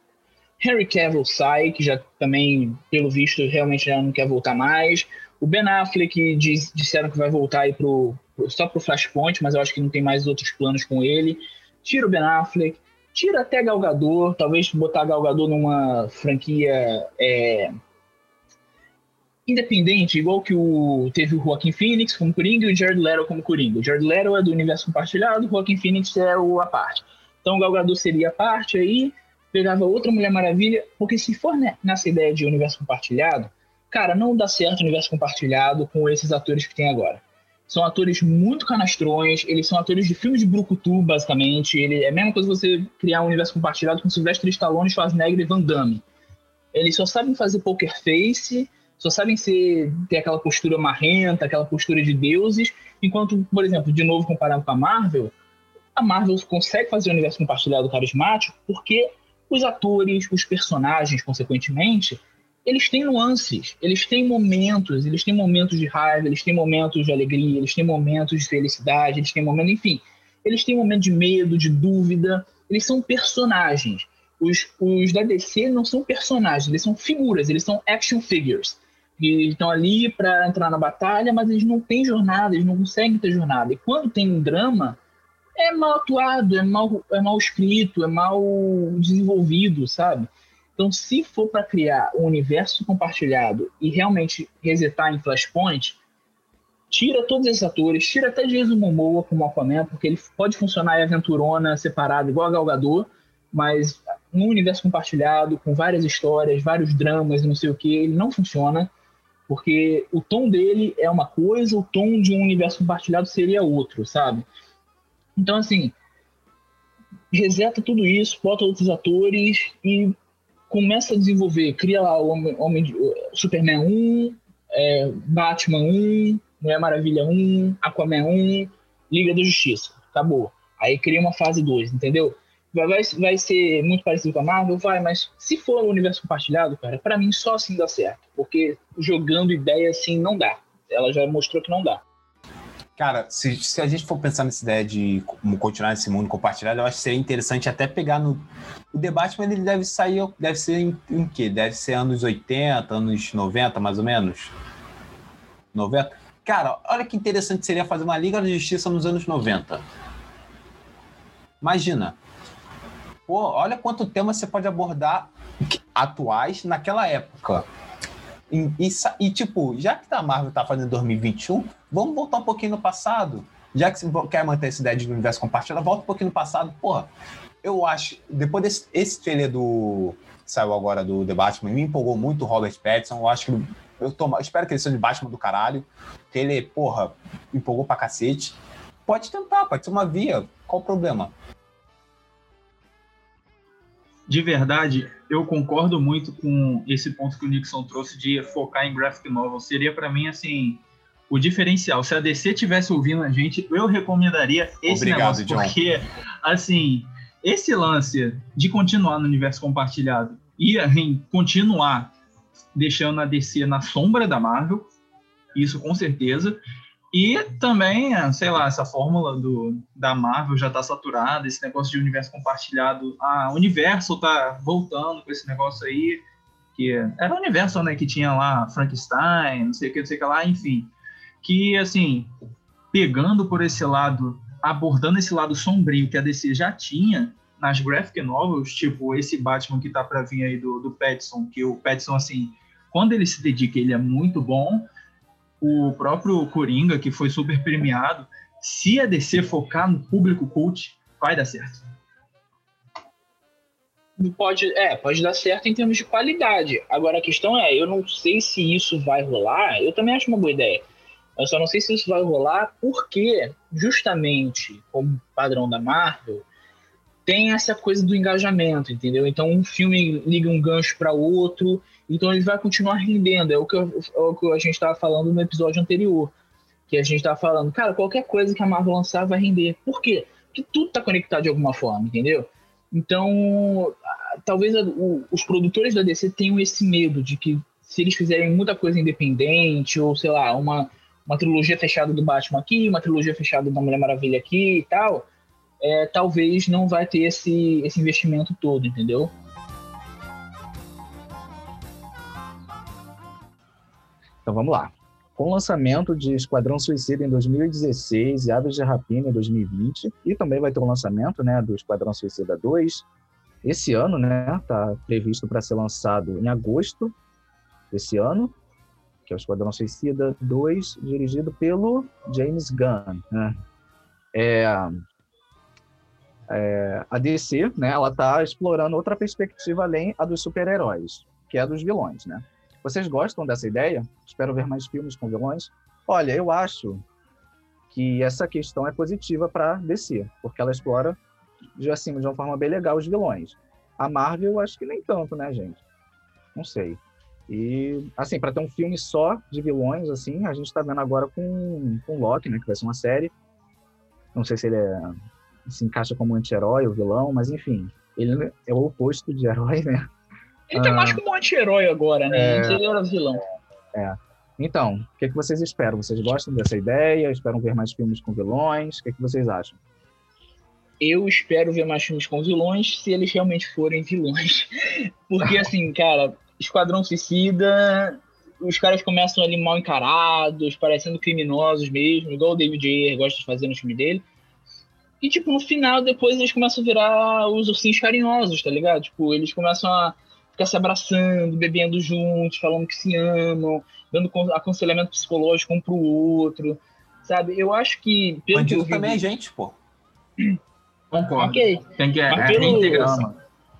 Henry Cavill sai, que já também, pelo visto, realmente já não quer voltar mais. O Ben Affleck diz, disseram que vai voltar aí pro, só pro Flashpoint, mas eu acho que não tem mais outros planos com ele. Tira o Ben Affleck, tira até Galgador, talvez botar Galgador numa franquia é, independente, igual que o teve o Joaquin Phoenix como Coringa e o Jared Leto como Coringa. O Jared Leto é do universo compartilhado, o Joaquin Phoenix é o a parte. Então o Galgador seria a parte aí, pegava outra Mulher Maravilha, porque se for nessa ideia de universo compartilhado, cara, não dá certo o universo compartilhado com esses atores que tem agora. São atores muito canastrões, eles são atores de filmes de brucutu, basicamente. Ele, é a mesma coisa você criar um universo compartilhado com Sylvester Stallone, Schwarzenegger e Van Damme. Eles só sabem fazer poker face, só sabem ser, ter aquela postura marrenta, aquela postura de deuses, enquanto, por exemplo, de novo comparando com a Marvel, a Marvel consegue fazer um universo compartilhado carismático porque os atores, os personagens, consequentemente, eles têm nuances, eles têm momentos, eles têm momentos de raiva, eles têm momentos de alegria, eles têm momentos de felicidade, eles têm momentos, enfim, eles têm momentos de medo, de dúvida, eles são personagens. Os, os da DC não são personagens, eles são figuras, eles são action figures. E estão ali para entrar na batalha, mas eles não têm jornada, eles não conseguem ter jornada. E quando tem um drama, é mal atuado, é mal, é mal escrito, é mal desenvolvido, sabe? Então, se for para criar um universo compartilhado e realmente resetar em Flashpoint, tira todos esses atores, tira até Jason Momoa como Aquaman, porque ele pode funcionar em aventurona separado, igual a Galgador, mas num universo compartilhado, com várias histórias, vários dramas não sei o que, ele não funciona, porque o tom dele é uma coisa, o tom de um universo compartilhado seria outro, sabe? Então, assim, reseta tudo isso, bota outros atores e começa a desenvolver, cria lá o Homem, Homem Superman 1, é, Batman 1, Mulher Maravilha 1, Aquaman 1, Liga da Justiça. Acabou. Aí cria uma fase 2, entendeu? Vai, vai, ser muito parecido com a Marvel? Vai, mas se for no universo compartilhado, cara, para mim só assim dá certo. Porque jogando ideia assim não dá. Ela já mostrou que não dá. Cara, se, se a gente for pensar nessa ideia de continuar nesse mundo compartilhado, eu acho que seria interessante até pegar no. O debate, mas ele deve sair, deve ser em, em quê? Deve ser anos 80, anos 90, mais ou menos? 90? Cara, olha que interessante seria fazer uma Liga da Justiça nos anos 90. Imagina. Pô, olha quanto tema você pode abordar atuais naquela época. E, e, e, tipo, já que a Marvel tá fazendo 2021, vamos voltar um pouquinho no passado. Já que você quer manter essa ideia de universo compartilhado, volta um pouquinho no passado. Porra, eu acho, depois desse esse trailer do. saiu agora do The Batman, me empolgou muito o Robert Pattinson. Eu acho que. Eu, tô, eu espero que ele seja de Batman do caralho. Que ele, porra, empolgou pra cacete. Pode tentar, pode ser uma via. Qual o problema? de verdade, eu concordo muito com esse ponto que o Nixon trouxe de focar em graphic novel. Seria para mim assim o diferencial. Se a DC tivesse ouvindo a gente, eu recomendaria esse Obrigado, negócio John. porque assim esse lance de continuar no universo compartilhado e assim, continuar deixando a DC na sombra da Marvel, isso com certeza. E também, sei lá, essa fórmula do, da Marvel já está saturada, esse negócio de universo compartilhado. A Universo tá voltando com esse negócio aí, que era o Universo, né, que tinha lá Frankenstein, não sei o que, não sei o que lá, enfim. Que, assim, pegando por esse lado, abordando esse lado sombrio que a DC já tinha nas graphic novels, tipo esse Batman que tá para vir aí do, do Pattinson, que o Pattinson, assim, quando ele se dedica, ele é muito bom, o próprio Coringa, que foi super premiado, se a DC focar no público cult, vai dar certo. Pode, é, pode dar certo em termos de qualidade. Agora a questão é, eu não sei se isso vai rolar. Eu também acho uma boa ideia. Eu só não sei se isso vai rolar porque, justamente como padrão da Marvel, tem essa coisa do engajamento, entendeu? Então um filme liga um gancho para outro, então ele vai continuar rendendo. É o que, eu, é o que a gente estava falando no episódio anterior, que a gente estava falando, cara, qualquer coisa que a Marvel lançar vai render. Por quê? Porque tudo está conectado de alguma forma, entendeu? Então, talvez a, o, os produtores da DC tenham esse medo de que se eles fizerem muita coisa independente, ou sei lá, uma, uma trilogia fechada do Batman aqui, uma trilogia fechada da Mulher Maravilha aqui e tal, é, talvez não vai ter esse, esse investimento todo, entendeu? Então vamos lá. Com o lançamento de Esquadrão Suicida em 2016 e Aves de Rapina em 2020, e também vai ter o lançamento né, do Esquadrão Suicida 2 esse ano, né? Está previsto para ser lançado em agosto desse ano, que é o Esquadrão Suicida 2, dirigido pelo James Gunn. Né? É, é, a DC, né, ela está explorando outra perspectiva além a dos super-heróis, que é a dos vilões, né? Vocês gostam dessa ideia? Espero ver mais filmes com vilões? Olha, eu acho que essa questão é positiva para DC, porque ela explora assim, de uma forma bem legal os vilões. A Marvel, acho que nem tanto, né, gente? Não sei. E, assim, para ter um filme só de vilões, assim, a gente está vendo agora com, com Loki, né, que vai ser uma série. Não sei se ele é, se encaixa como anti-herói ou vilão, mas enfim, ele é o oposto de herói, né? Ele tá ah, mais como anti-herói agora, né? É, ele era vilão. É. Então, o que, que vocês esperam? Vocês gostam dessa ideia? Esperam ver mais filmes com vilões? O que, que vocês acham? Eu espero ver mais filmes com vilões se eles realmente forem vilões. Porque, assim, cara, Esquadrão Suicida, os caras começam ali mal encarados, parecendo criminosos mesmo, igual o David Ayer gosta de fazer no filme dele. E, tipo, no final, depois eles começam a virar os ursinhos carinhosos, tá ligado? Tipo, eles começam a ficar se abraçando, bebendo juntos, falando que se amam, dando aconselhamento psicológico um pro outro, sabe? Eu acho que... Pelo Bandido que também é gente, pô. Concordo. Ok. Tem que, Mas é, pelo,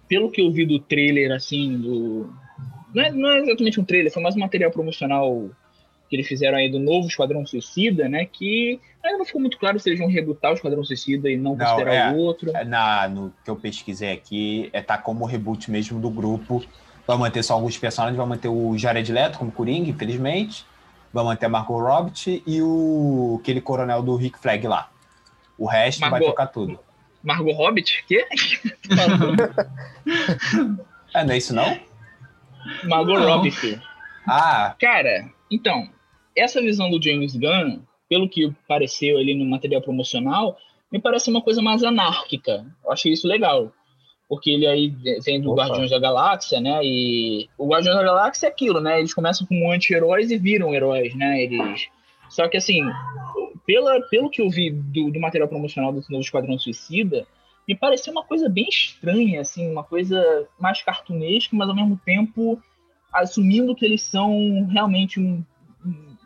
pelo que eu vi do trailer, assim, do... Não é, não é exatamente um trailer, foi mais um material promocional que eles fizeram aí do novo Esquadrão Suicida, né? Que ainda não ficou muito claro se eles vão rebutar o Esquadrão Suicida e não, não considerar é, o outro. É, na, no que eu pesquisei aqui, é tá como reboot mesmo do grupo. Vai manter só alguns personagens, vai manter o Jared Leto como Coringa, infelizmente. Vai manter a Margot Robbie e o aquele coronel do Rick Flag lá. O resto Margot, vai tocar tudo. Margot Hobbit? Quê? é, não é isso não? Margot Robbie. Ah. Cara, então, essa visão do James Gunn, pelo que pareceu ali no material promocional, me parece uma coisa mais anárquica. Eu achei isso legal. Porque ele aí vem do Opa. Guardiões da Galáxia, né? E o Guardiões da Galáxia é aquilo, né? Eles começam como anti-heróis e viram heróis, né? Eles. Só que assim, pela, pelo que eu vi do, do material promocional do novo Esquadrão Suicida, me pareceu uma coisa bem estranha, assim, uma coisa mais cartunesca, mas ao mesmo tempo assumindo que eles são realmente um,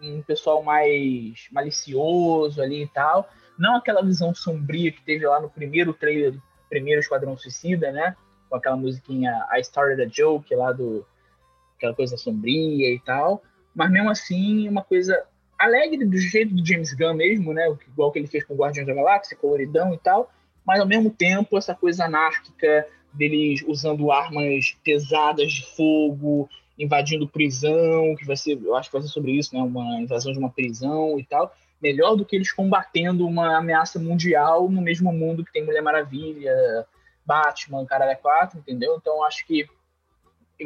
um, pessoal mais malicioso ali e tal. Não aquela visão sombria que teve lá no primeiro trailer do primeiro Esquadrão Suicida, né? Com aquela musiquinha I Started a Joke lá do. aquela coisa sombria e tal. Mas mesmo assim, uma coisa alegre do jeito do James Gunn mesmo, né? Igual que ele fez com Guardiões da Galáxia, coloridão e tal. Mas ao mesmo tempo, essa coisa anárquica deles usando armas pesadas de fogo, invadindo prisão, que vai ser, eu acho que vai ser sobre isso, né? Uma invasão de uma prisão e tal. Melhor do que eles combatendo uma ameaça mundial no mesmo mundo que tem Mulher Maravilha, Batman, Caralho 4, entendeu? Então acho que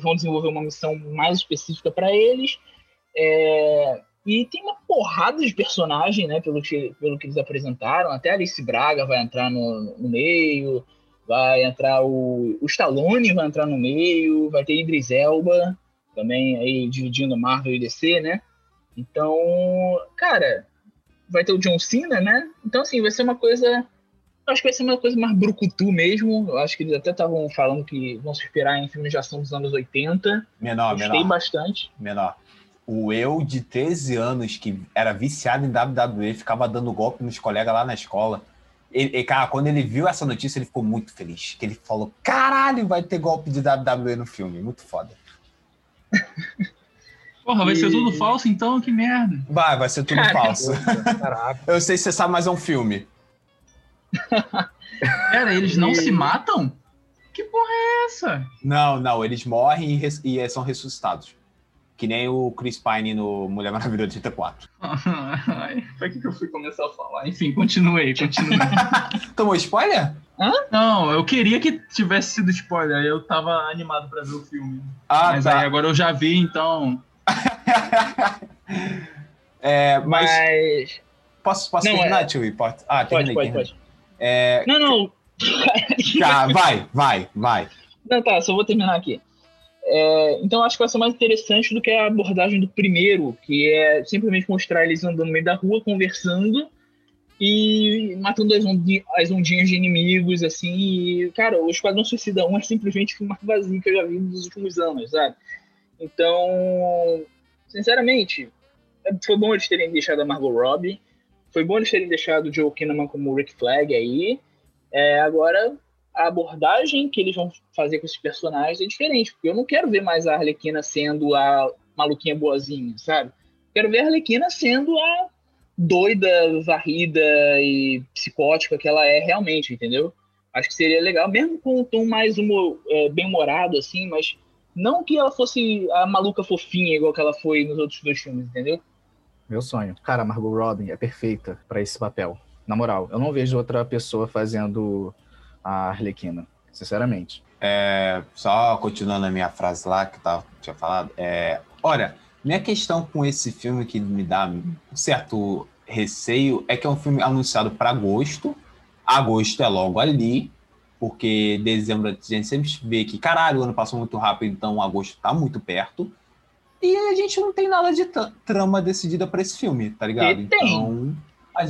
vão desenvolver uma missão mais específica para eles. É... E tem uma porrada de personagem, né? Pelo que, pelo que eles apresentaram. Até Alice Braga vai entrar no, no meio, vai entrar o, o Stallone vai entrar no meio, vai ter Idris Elba também aí dividindo Marvel e DC, né? Então, cara, vai ter o John Cena, né? Então, assim, vai ser uma coisa. Acho que vai ser uma coisa mais brucutu mesmo. Eu acho que eles até estavam falando que vão se inspirar em filmes de ação dos anos 80. Menor, Gostei menor. bastante. Menor. O eu de 13 anos, que era viciado em WWE, ficava dando golpe nos colegas lá na escola. Ele, cara, quando ele viu essa notícia, ele ficou muito feliz. Que ele falou: caralho, vai ter golpe de WWE no filme. Muito foda. Porra, vai ser E- tudo falso então? Que merda. Vai, vai ser tudo falso. Caraca. Eu sei se você sabe, mas é um filme. Pera, eles não E- se matam? Que porra é essa? Não, não, eles morrem e, res- e são ressuscitados. Que nem o Chris Pine no Mulher Maravilha 84. Ai, pra que, que eu fui começar a falar? Enfim, continuei, continuei. Tomou spoiler? não, eu queria que tivesse sido spoiler, eu tava animado pra ver o filme. Ah, Mas tá. aí agora eu já vi, então. É, mas Mas. posso, posso Não, terminar, é- Tio? Pode, ah, Pode, terminei, pode, terminei. pode. É, Não, não. tá, vai, vai, vai. Não, tá, só vou terminar aqui. É, então acho que vai ser mais interessante do que a abordagem do primeiro, que é simplesmente mostrar eles andando no meio da rua, conversando e matando as, ondi- as ondinhas de inimigos, assim. E, cara, o Esquadrão Suicida 1 é simplesmente o mais vazio que eu já vi nos últimos anos, sabe? Então, sinceramente, é- foi bom eles terem deixado a Margot Robbie, foi bom eles terem deixado o Joe Kinnaman como Rick Flag aí. É, agora, a abordagem que eles vão fazer com esses personagens é diferente, porque eu não quero ver mais a Arlequina sendo a maluquinha boazinha, sabe? Quero ver a Arlequina sendo a doida, varrida e psicótica que ela é realmente, entendeu? Acho que seria legal, mesmo com um tom mais humor, é, bem-humorado, assim, mas não que ela fosse a maluca fofinha igual que ela foi nos outros dois filmes, entendeu? Meu sonho. Cara, Margot Robin é perfeita pra esse papel. Na moral, eu não vejo outra pessoa fazendo a Arlequina, sinceramente. É, só continuando a minha frase lá que eu tava, tinha falado. É, olha, minha questão com esse filme que me dá um certo receio é que é um filme anunciado para agosto. Agosto é logo ali, porque dezembro a gente sempre vê que, caralho, o ano passou muito rápido, então agosto tá muito perto. E a gente não tem nada de tra- trama decidida para esse filme, tá ligado? E tem. Então, a-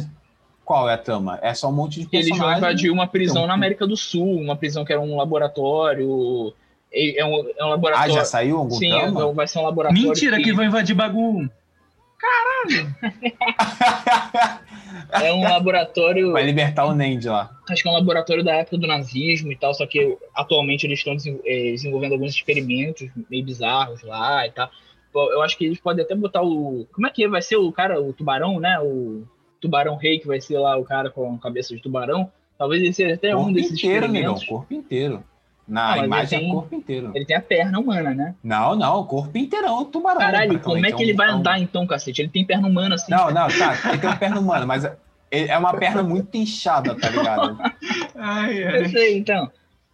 qual é a trama? É só um monte de Eles vão invadir uma prisão Então, na América do Sul, uma prisão que era um laboratório. É é um, é um Ah, laboratório. já saiu algum Sim, trama? vai ser um laboratório. Mentira, que vai invadir bagulho. É um laboratório. Vai libertar o Nend lá. Acho que é um laboratório da época do nazismo e tal, só que atualmente eles estão eh, desenvolvendo alguns experimentos meio bizarros lá e tal. Eu acho que eles podem até botar o. Como é que vai ser o cara, o tubarão, né? O tubarão rei, que vai ser lá o cara com a cabeça de tubarão. Talvez ele seja até um corpo desses inteiro, negão. experimentos. Corpo inteiro. Ah, Na ele imagem tem- é corpo inteiro. Ele tem a perna humana, né? Não, não, corpo inteirão, tubarão. Caralho, como é praticamente. que ele um- vai é um- andar então, cacete? Ele tem perna humana assim. Não, não, tá. Ele tem uma perna humana, mas é é uma perna muito inchada, tá ligado? Ai, Eu ai. sei, então.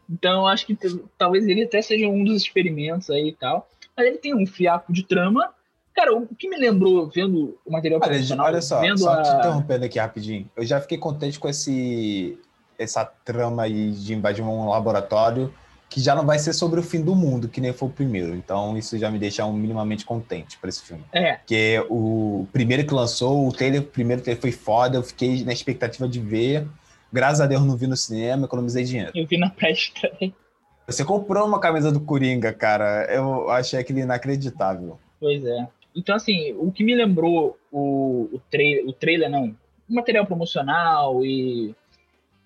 Então, eu acho que talvez ele até seja um dos experimentos aí e tal. Mas ele tem um fiapo de trama. Cara, o que me lembrou vendo o material Olha, profissional, olha só, vendo só a... te interrompendo aqui rapidinho. Eu já fiquei contente com esse essa trama aí de invadir um laboratório que já não vai ser sobre o fim do mundo, que nem foi o primeiro. Então isso já me deixa um minimamente contente pra esse filme. É, Porque o primeiro que lançou, o trailer, o primeiro trailer foi foda, eu fiquei na expectativa de ver. Graças a Deus não vi no cinema, economizei dinheiro. eu vi na pré-estreia. Você comprou uma camisa do Coringa, cara. Eu achei aquele inacreditável. Pois é. Então, assim, o que me lembrou o, o, trailer, o trailer, não, o material promocional e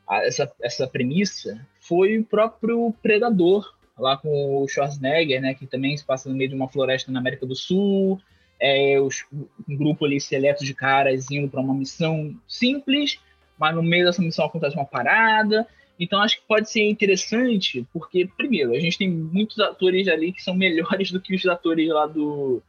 a- essa, essa premissa foi o próprio Predador, lá com o Schwarzenegger, né, que também se passa no meio de uma floresta na América do Sul, é, os- um grupo ali seleto de caras indo para uma missão simples, mas no meio dessa missão acontece uma parada, então acho que pode ser interessante, porque, primeiro, a gente tem muitos atores ali que são melhores do que os atores lá do,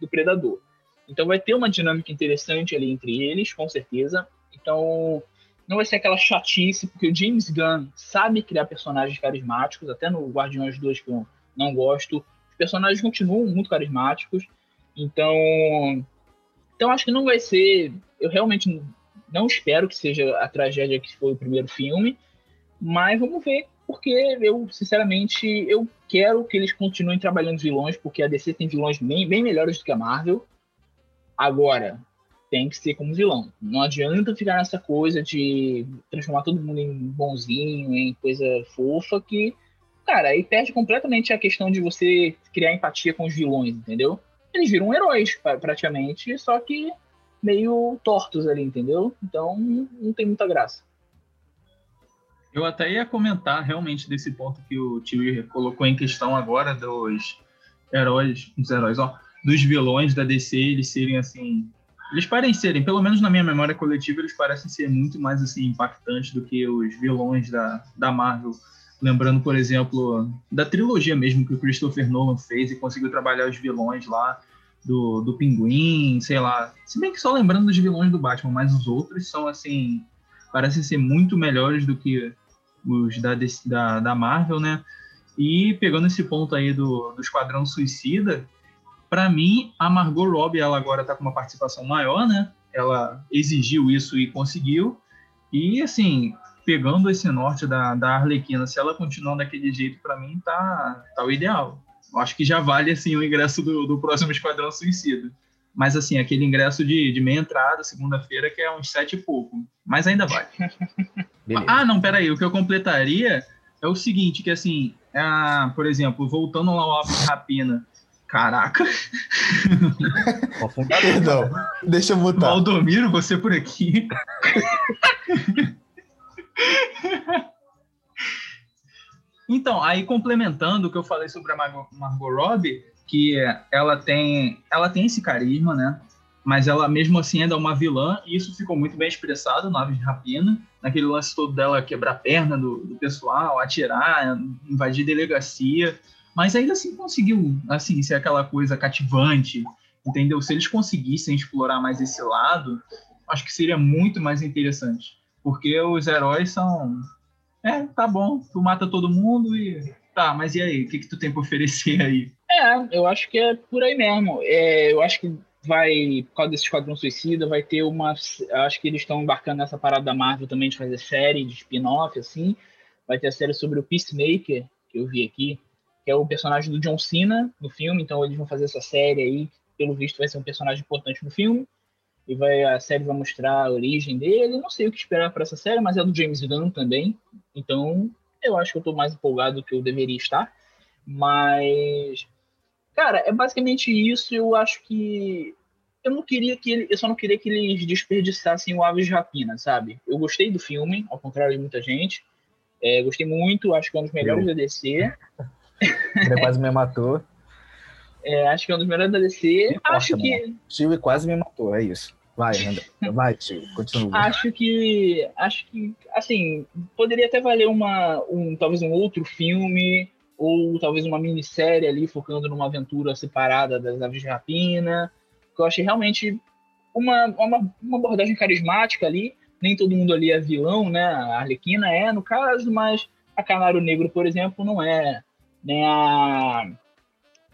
do Predador. Então vai ter uma dinâmica interessante ali entre eles, com certeza. Então não vai ser aquela chatice, porque o James Gunn sabe criar personagens carismáticos, até no Guardiões 2 que eu não gosto. Os personagens continuam muito carismáticos. Então, então acho que não vai ser. Eu realmente não espero que seja a tragédia que foi o primeiro filme, mas vamos ver, porque eu, sinceramente, eu quero que eles continuem trabalhando vilões, porque a DC tem vilões bem, bem melhores do que a Marvel. Agora, tem que ser como vilão. Não adianta ficar nessa coisa de transformar todo mundo em bonzinho, em coisa fofa, que, cara, aí perde completamente a questão de você criar empatia com os vilões, entendeu? Eles viram heróis, pra- praticamente, só que meio tortos ali, entendeu? Então, não tem muita graça. Eu até ia comentar realmente desse ponto que o tio colocou em questão agora dos heróis, dos heróis, ó, dos vilões da DC eles serem assim. Eles parecem pelo menos na minha memória coletiva, eles parecem ser muito mais assim impactantes do que os vilões da, da Marvel. Lembrando, por exemplo, da trilogia mesmo que o Christopher Nolan fez e conseguiu trabalhar os vilões lá do, do Pinguim, sei lá. Se bem que só lembrando dos vilões do Batman, mas os outros são assim. parecem ser muito melhores do que os da, da, da Marvel, né? E pegando esse ponto aí do, do Esquadrão Suicida, para mim, a Margot Robbie, ela agora está com uma participação maior, né? Ela exigiu isso e conseguiu. E, assim, pegando esse norte da, da Arlequina, se ela continuar daquele jeito, para mim, tá, tá o ideal. Eu acho que já vale, assim, o ingresso do, do próximo Esquadrão Suicida. Mas, assim, aquele ingresso de, de meia entrada, segunda-feira, que é uns sete e pouco. Mas ainda vai. ah, não, peraí. O que eu completaria é o seguinte, que, assim, é, por exemplo, voltando lá ao Aves de Rapina, Caraca. Perdão, deixa eu mutar. Valdomiro, você por aqui. então, aí complementando o que eu falei sobre a Margot, Margot Robbie, que ela tem, ela tem esse carisma, né? Mas ela mesmo assim ainda é uma vilã, e isso ficou muito bem expressado no Aves de Rapina, naquele lance todo dela quebrar a perna do, do pessoal, atirar, invadir delegacia mas ainda assim conseguiu, assim, ser aquela coisa cativante, entendeu? Se eles conseguissem explorar mais esse lado, acho que seria muito mais interessante, porque os heróis são, é, tá bom, tu mata todo mundo e tá, mas e aí, o que que tu tem para oferecer aí? É, eu acho que é por aí mesmo. É, eu acho que vai, por causa desse Esquadrão Suicida, vai ter uma. Acho que eles estão embarcando nessa parada da Marvel também de fazer série, de spin-off, assim. Vai ter a série sobre o Peacemaker, que eu vi aqui, que é o personagem do John Cena no filme, então eles vão fazer essa série aí, que, pelo visto vai ser um personagem importante no filme, e vai, a série vai mostrar a origem dele, não sei o que esperar para essa série, mas é do James Gunn também, então eu acho que eu estou mais empolgado do que eu deveria estar, mas, cara, é basicamente isso, eu acho que eu não queria que ele, eu só não queria que eles desperdiçassem o Aves de Rapina, sabe? Eu gostei do filme, ao contrário de muita gente. É, gostei muito, acho que é um dos melhores eu. da DC. Ele quase me matou. É, acho que é um dos melhores da DC. acho que. Steve quase me matou, é isso. Vai, André. Vai, continua. Acho que. Acho que. Assim, poderia até valer uma. Um, talvez um outro filme. Ou talvez uma minissérie ali, focando numa aventura separada das aves de rapina. Que eu achei realmente uma, uma, uma abordagem carismática ali. Nem todo mundo ali é vilão, né? A Arlequina é, no caso, mas a Canário Negro, por exemplo, não é nem a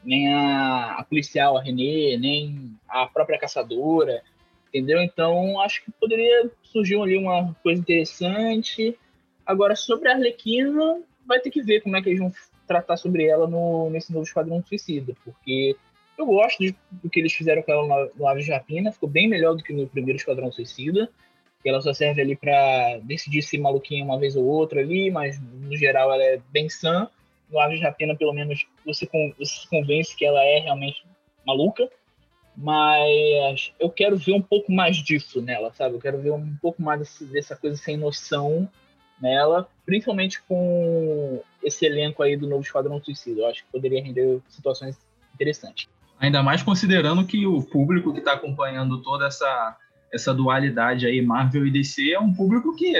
nem a, a, policial, a Renê, nem a própria caçadora, entendeu? Então, acho que poderia surgir ali uma coisa interessante. Agora, sobre a Arlequina, vai ter que ver como é que eles vão tratar sobre ela no, nesse novo Esquadrão Suicida, porque eu gosto de, do que eles fizeram com ela no, de Rapina, ficou bem melhor do que no primeiro Esquadrão Suicida, que ela só serve ali para decidir se maluquinha uma vez ou outra ali, mas no geral ela é bem sã no Aves de Rapina, pelo menos, você, você se convence que ela é realmente maluca. Mas eu quero ver um pouco mais disso nela, sabe? Eu quero ver um pouco mais desse, dessa coisa sem noção nela, principalmente com esse elenco aí do novo Esquadrão Suicida. Eu acho que poderia render situações interessantes. Ainda mais considerando que o público que está acompanhando toda essa, essa dualidade aí, Marvel e DC, é um público que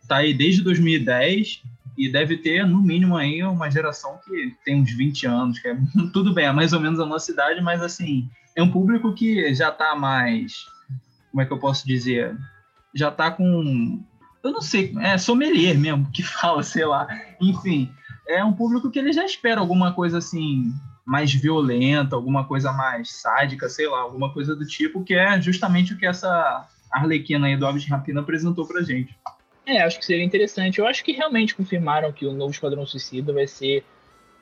está aí desde 2010 e deve ter, no mínimo, aí uma geração que tem uns 20 anos, que é tudo bem, é mais ou menos a nossa idade, mas assim, é um público que já está mais. Como é que eu posso dizer? Já está com. Eu não sei, é sommelier mesmo que fala, sei lá. Enfim, é um público que ele já espera alguma coisa assim, mais violenta, alguma coisa mais sádica, sei lá, alguma coisa do tipo, que é justamente o que essa Arlequina aí do Aves de Rapina apresentou pra gente. É, acho que seria interessante. Eu acho que realmente confirmaram que o novo Esquadrão Suicida vai ser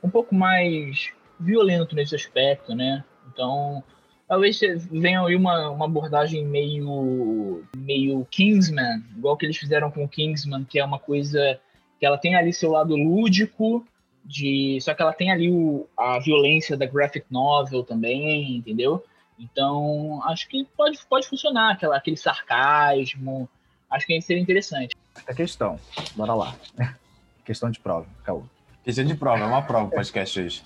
um pouco mais violento nesse aspecto, né? Então, talvez venha aí uma, uma abordagem meio, meio Kingsman, igual que eles fizeram com o Kingsman, que é uma coisa que ela tem ali seu lado lúdico, de só que ela tem ali o, a violência da graphic novel também, entendeu? Então, acho que pode, pode funcionar, aquela, aquele sarcasmo, acho que seria interessante. A questão, bora lá. questão de prova, Caô. Questão de prova, é uma prova o podcast hoje.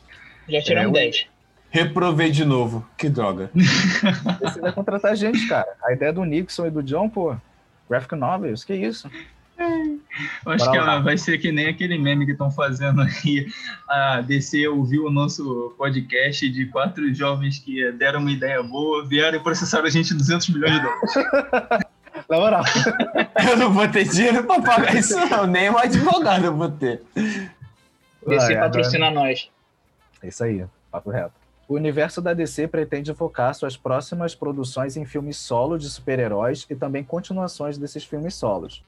Já tiramos é, 10. Reprovei de novo. Que droga. Você vai contratar gente, cara. A ideia do Nixon e do John, pô. Graphic novels, que isso? Eu acho que ela vai ser que nem aquele meme que estão fazendo aí. A DC ouviu o nosso podcast de quatro jovens que deram uma ideia boa, vieram e processaram a gente 200 milhões de dólares. Na moral. eu não vou ter dinheiro pra pagar isso, não. Nem um advogado eu vou ter. DC patrocina nós. É isso aí, papo reto. O universo da DC pretende focar suas próximas produções em filmes solo de super-heróis e também continuações desses filmes solos.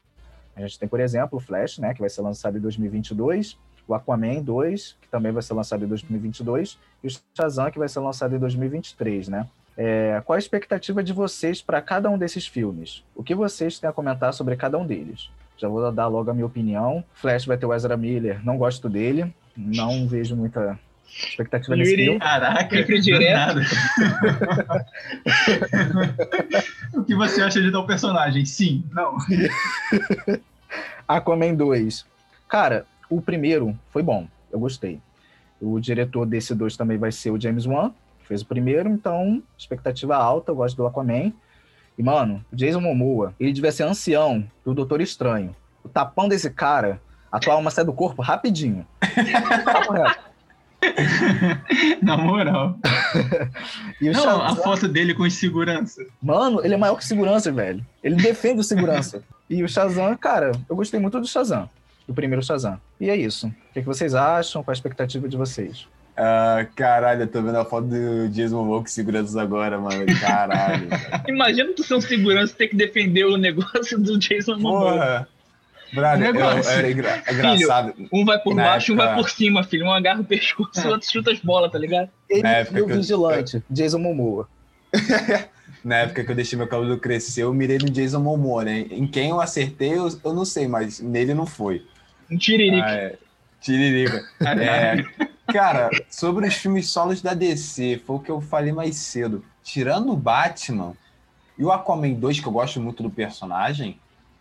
A gente tem, por exemplo, o Flash, né, que vai ser lançado em 2022, o Aquaman 2, que também vai ser lançado em 2022, e o Shazam, que vai ser lançado em 2023, né? É, qual a expectativa de vocês para cada um desses filmes? O que vocês têm a comentar sobre cada um deles? Já vou dar logo a minha opinião. Flash vai ter o Ezra Miller, não gosto dele, não vejo muita expectativa nesse filme. Caraca, direto. o que você acha de tal personagem? Sim, não. Aquaman 2. Cara, o primeiro foi bom, eu gostei. O diretor desse dois também vai ser o James Wan, que fez o primeiro, então expectativa alta, eu gosto do Aquaman. E, mano, o Jason Momoa, ele devia ser ancião do Doutor Estranho. O tapão desse cara, a tua alma sai do corpo rapidinho. Papo reto. Na moral. Não, Shazam... a foto dele com segurança. Mano, ele é maior que segurança, velho. Ele defende o segurança. e o Shazam, cara, eu gostei muito do Shazam. Do primeiro Shazam. E é isso. O que, é que vocês acham? Qual a expectativa de vocês? Ah, caralho, eu tô vendo a foto do Jason Momoa com segurança agora, mano. Caralho. Imagina tu ser um segurança ter que defender o negócio do Jason Momoa. Porra. Brother, eu, era engra engraçado. Filho, um vai por Na baixo, época... um vai por cima, filho. Um agarra o pescoço, o outro chuta as bolas, tá ligado? Ele é o vigilante, eu... Jason Momoa. Na época que eu deixei meu cabelo crescer, eu mirei no Jason Momoa, né? Em quem eu acertei, eu, eu não sei, mas nele não foi. Um tiririca. Ah, é. Tiririca. é, cara, sobre os filmes solos da DC, foi o que eu falei mais cedo. Tirando o Batman e o Aquaman 2, que eu gosto muito do personagem,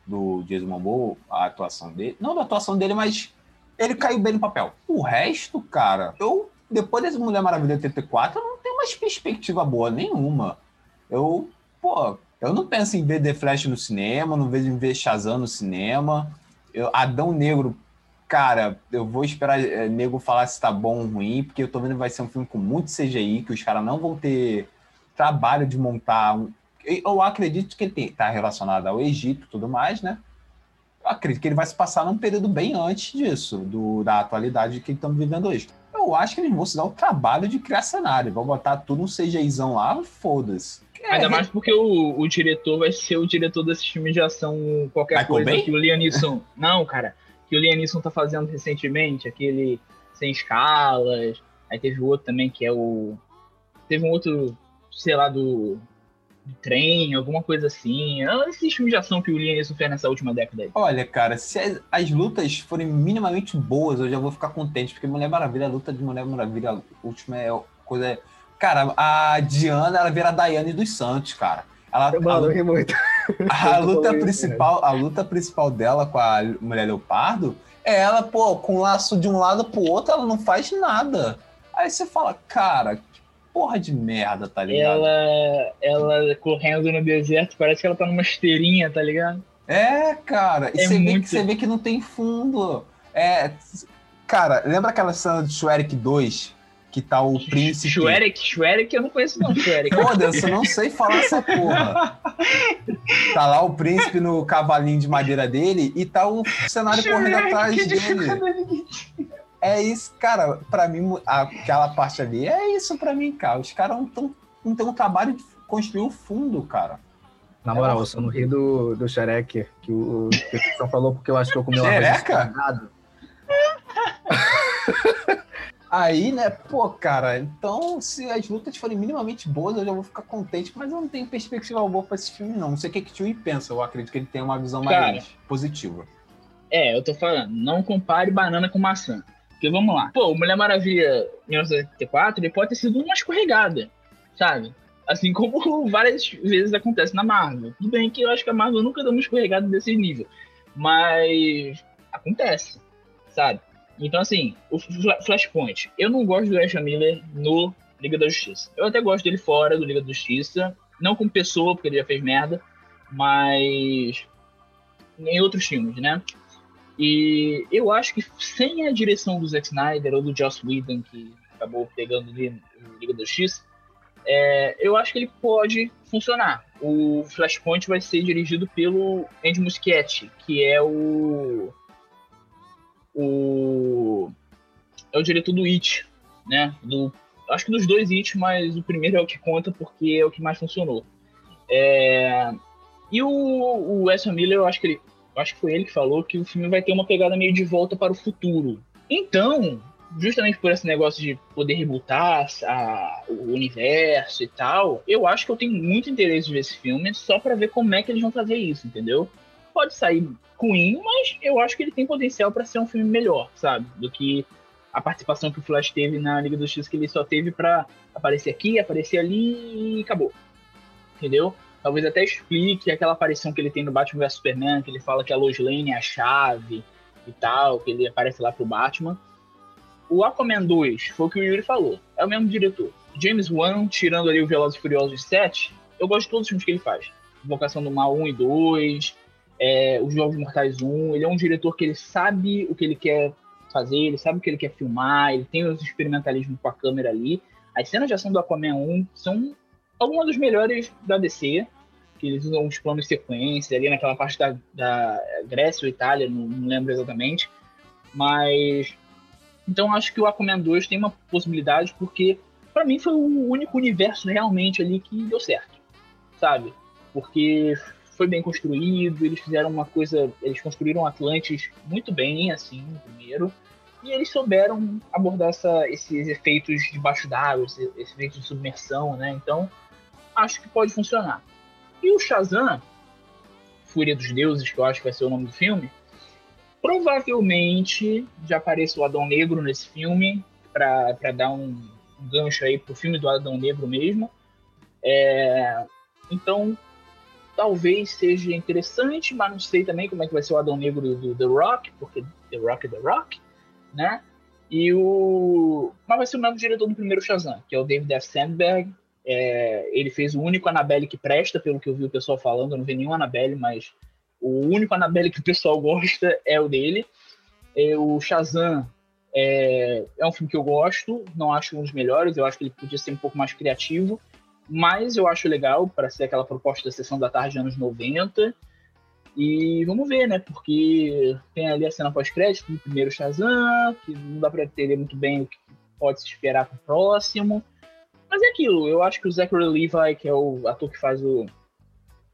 do Jason Momoa, a atuação dele. Não da atuação dele, mas ele caiu bem no papel. O resto, cara, eu, depois desse Mulher Maravilha 84, eu não tenho mais perspectiva boa nenhuma. Eu, pô, eu não penso em ver The Flash no cinema, não vejo em ver Shazam no cinema. Eu, Adão Negro, cara, eu vou esperar é, Nego falar se tá bom ou ruim, porque eu tô vendo que vai ser um filme com muito CGI, que os caras não vão ter trabalho de montar eu acredito que ele está relacionado ao Egito e tudo mais, né? Eu acredito que ele vai se passar num período bem antes disso, do, da atualidade que estamos vivendo hoje. Eu acho que eles vão se dar o trabalho de criar cenário, vão botar tudo um CGIzão lá, foda-se. Ainda é, mais porque o, o, diretor vai ser o diretor desses filmes de ação, qualquer Michael coisa Bay? que o Lianisson. Não, cara, que o Lianisson tá fazendo recentemente, aquele Sem Escalas. Aí teve outro também que é o. Teve um outro, sei lá, do de trem, alguma coisa assim. É esse filme de ação que o Liam Neeson fez nessa última década aí. Olha, cara, se as, as, lutas forem minimamente boas, eu já vou ficar contente, porque Mulher Maravilha, a luta de Mulher Maravilha a última é coisa. Cara, a Diana, ela vira a Daiane dos Santos, cara. Ela, eu, mano, eu muito. A luta principal, a luta principal dela com a Mulher Leopardo é ela, pô, com o laço de um lado pro outro, ela não faz nada. Aí você fala, cara, porra de merda, tá ligado? Ela, ela correndo no deserto, parece que ela tá numa esteirinha, tá ligado? É, cara. E é você, muito... vê que, você vê que não tem fundo. É. Cara, lembra aquela cena de Shrek 2? Que tá o príncipe. Shrek, Shrek, eu não conheço não, Shrek. Foda-se, eu não sei falar essa porra. Tá lá o príncipe no cavalinho de madeira dele e tá o cenário correndo atrás dele. É isso, cara, para mim, aquela parte ali é isso para mim, cara. Os caras não, tão, não tem um trabalho de construir o fundo, cara. Na moral, eu só não ri do, do Xerec, que o Petson falou porque eu acho que eu comi uma Xereca? Aí, né, pô, cara, então se as lutas forem minimamente boas, eu já vou ficar contente, mas eu não tenho perspectiva boa pra esse filme, não. Não sei o que, que o Tio pensa, eu acredito que ele tem uma visão cara, mais positiva. É, eu tô falando, não compare banana com maçã. Porque vamos lá. Pô, Mulher Maravilha 1984, ele pode ter sido uma escorregada, sabe? Assim como várias vezes acontece na Marvel. Tudo bem que eu acho que a Marvel nunca deu uma escorregada desse nível. Mas acontece, sabe? Então, assim, o Flashpoint. Eu não gosto do Ezra Miller no Liga da Justiça. Eu até gosto dele fora do Liga da Justiça, não como pessoa, porque ele já fez merda, mas em outros filmes, né? E eu acho que sem a direção do Zack Snyder ou do Joss Whedon, que acabou pegando ali no Liga da Justiça, é, eu acho que ele pode funcionar. O Flashpoint vai ser dirigido pelo Andy Muschietti, que é o o é o diretor do It, né? Do acho que dos dois It, mas o primeiro é o que conta porque é o que mais funcionou. É, e o, o Ezra Miller, eu acho que ele, acho que foi ele que falou que o filme vai ter uma pegada meio de volta para o futuro. Então, justamente por esse negócio de poder rebootar a, o universo e tal, eu acho que eu tenho muito interesse de ver esse filme só para ver como é que eles vão fazer isso, entendeu? Pode sair ruim, mas eu acho que ele tem potencial para ser um filme melhor, sabe? Do que a participação que o Flash teve na Liga dos X, que ele só teve para aparecer aqui, aparecer ali e acabou. Entendeu? Talvez até explique aquela aparição que ele tem no Batman vs Superman, que ele fala que a Lois Lane é a chave e tal, que ele aparece lá pro Batman o Aquaman 2 foi o que o Yuri falou. É o mesmo diretor. James Wan, tirando ali o Velozes e Furiosos 7, eu gosto de todos os filmes que ele faz. Invocação do Mal 1 e 2, é, Os Jogos Mortais 1. Ele é um diretor que ele sabe o que ele quer fazer, ele sabe o que ele quer filmar, ele tem os experimentalismos com a câmera ali. As cenas de ação do Aquaman 1 são algumas dos melhores da DC, que eles usam uns planos sequência ali naquela parte da, da Grécia ou Itália, não, não lembro exatamente. Mas então acho que o Aquaman 2 tem uma possibilidade, porque para mim foi o único universo realmente ali que deu certo, sabe? Porque foi bem construído, eles fizeram uma coisa, eles construíram Atlantis muito bem, assim, primeiro, e eles souberam abordar essa, esses efeitos debaixo d'água, esses efeitos de submersão, né? Então, acho que pode funcionar. E o Shazam, Fúria dos Deuses, que eu acho que vai ser o nome do filme, Provavelmente já aparece o Adão Negro nesse filme, para dar um, um, gancho aí pro filme do Adão Negro mesmo. É, então, talvez seja interessante, mas não sei também como é que vai ser o Adão Negro do The Rock, porque The Rock é The Rock, né? E o... Mas vai ser o mesmo diretor do primeiro Shazam, que é o David F. Sandberg. É... Ele fez o único Annabelle que presta, pelo que eu vi o pessoal falando. Eu não vi nenhum Annabelle, mas o único Annabelle que o pessoal gosta é o dele. É, o Shazam é, é um filme que eu gosto, não acho um dos melhores, eu acho que ele podia ser um pouco mais criativo, mas eu acho legal para ser aquela proposta da sessão da tarde anos 90. E vamos ver, né? Porque tem ali a cena pós-crédito do primeiro Shazam, que não dá para entender muito bem o que pode se esperar pro próximo. Mas é aquilo, eu acho que o Zachary Levi, que é o ator que faz o,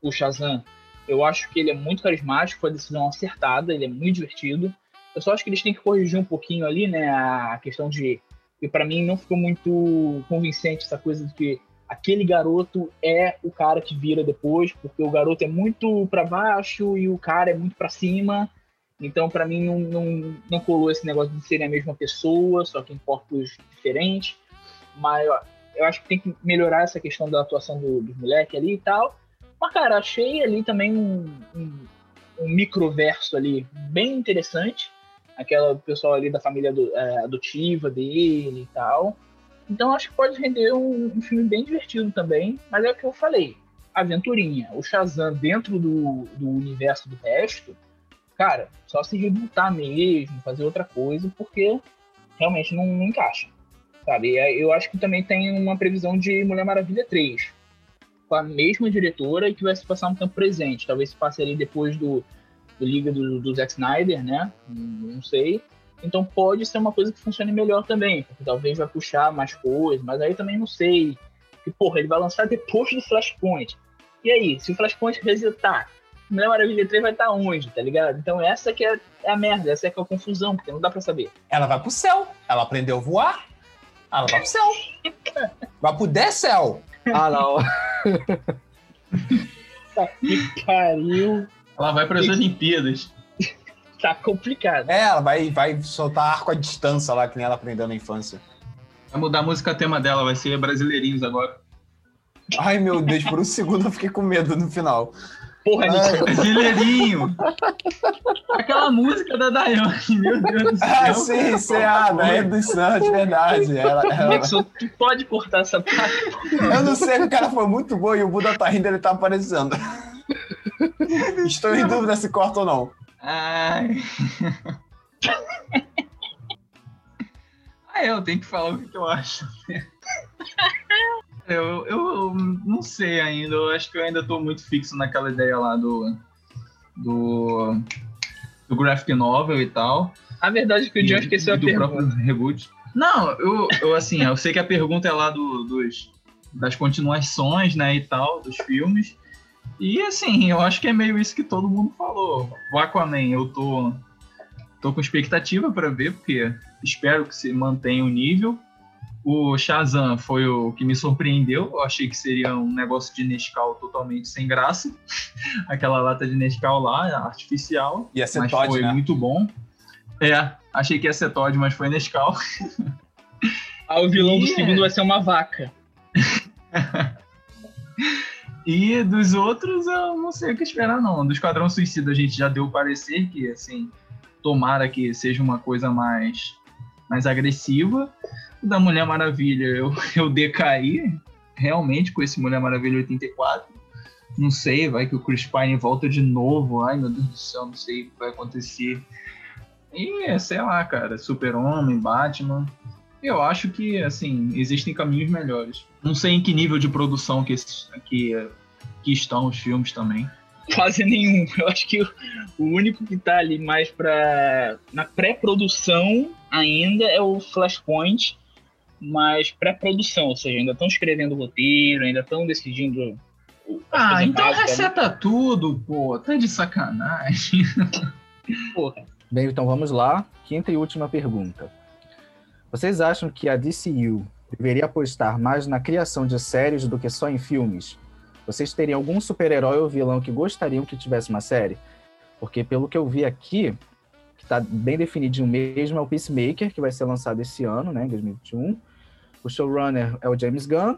o Shazam, eu acho que ele é muito carismático, foi a decisão acertada, ele é muito divertido. Eu só acho que eles têm que corrigir um pouquinho ali, né, a questão de que para mim não ficou muito convincente essa coisa de que aquele garoto é o cara que vira depois, porque o garoto é muito para baixo e o cara é muito para cima. Então, para mim, não, não, não colou esse negócio de serem a mesma pessoa, só que em corpos diferentes. Mas eu, acho que tem que melhorar essa questão da atuação do, do moleque ali e tal. Mas, cara, achei ali também um, um, um microverso ali bem interessante. Aquela pessoal ali da família do, é, adotiva dele e tal. Então acho que pode render um, um, filme bem divertido também. Mas é o que eu falei. Aventurinha. O Shazam dentro do, do universo do resto, cara, só se rebootar mesmo, fazer outra coisa, porque realmente não, não encaixa. Sabe? Eu acho que também tem uma previsão de Mulher Maravilha 3 com a mesma diretora e que vai se passar um tempo presente. Talvez se passe ali depois do, do Liga do, do Zack Snyder, né? Não sei. Então pode ser uma coisa que funcione melhor também, porque talvez vai puxar mais coisas, mas aí também não sei. Que, porra, ele vai lançar depois do Flashpoint. E aí, se o Flashpoint resetar, Mulher Maravilha 3 vai estar onde, tá ligado? Então essa que é, é a merda, essa é, que é a confusão, porque não dá pra saber. Ela vai pro céu, ela aprendeu a voar, ela vai pro céu. vai pro céu. Ah, não. que pariu. Ela vai para as Olimpíadas. tá complicado. É, ela vai, vai soltar arco à distância lá, que nem ela aprendeu na infância. Vai mudar a música tema dela, vai ser Brasileirinhos agora. Ai, meu Deus, por um segundo eu fiquei com medo no final. Porra nenhuma. Brasileirinho. Aquela música da Dayane, meu Deus do céu. Ah, sim, sim, ah, da redução, de verdade. Ela, ela... Nixon, tu pode cortar essa parte. Eu não sei, o cara foi muito bom e o Buda tá rindo, ele tá aparecendo. Estou em dúvida se corta ou não. Ai. ah, eu tenho que falar o que eu acho. Eu, eu não sei ainda, eu acho que eu ainda tô muito fixo naquela ideia lá do. do. do graphic novel e tal. A verdade é que o John esqueceu a do pergunta. próprio reboot. Não, eu, eu assim, eu sei que a pergunta é lá do, dos, das continuações, né, e tal, dos filmes. E assim, eu acho que é meio isso que todo mundo falou. O Aquaman, eu tô, tô com expectativa para ver, porque espero que se mantenha o nível. O Shazam foi o que me surpreendeu. Eu achei que seria um negócio de Nescau totalmente sem graça. Aquela lata de Nescau lá, artificial. Ia ser mas Todd, foi né? muito bom. É, achei que ia ser Todd, mas foi Nescau. Ah, o vilão do Ih, é. segundo vai ser uma vaca. E dos outros, eu não sei o que esperar, não. Do Esquadrão Suicida, a gente já deu o parecer que, assim, tomara que seja uma coisa mais, mais agressiva. O Da Mulher Maravilha, eu, eu decaí realmente com esse Mulher Maravilha 84. Não sei, vai que o Chris Pine volta de novo. Ai, meu Deus do céu, não sei o que vai acontecer. E, sei lá, cara, Super-Homem, Batman. Eu acho que, assim, existem caminhos melhores. Não sei em que nível de produção que, esses, que, que estão os filmes também. Quase nenhum. Eu acho que o, único que tá ali mais pra. na pré-produção ainda é o Flashpoint, mas pré-produção, ou seja, ainda estão escrevendo o roteiro, ainda estão decidindo. Ah, então básicas, né? tudo, pô. Tá de sacanagem. Porra. Bem, então vamos lá. Quinta e última pergunta. Vocês acham que a DCU deveria apostar mais na criação de séries do que só em filmes? Vocês teriam algum super-herói ou vilão que gostariam que tivesse uma série? Porque pelo que eu vi aqui, tá bem definidinho mesmo, é o Peacemaker, que vai ser lançado esse ano, né, em 2021. O showrunner é o James Gunn.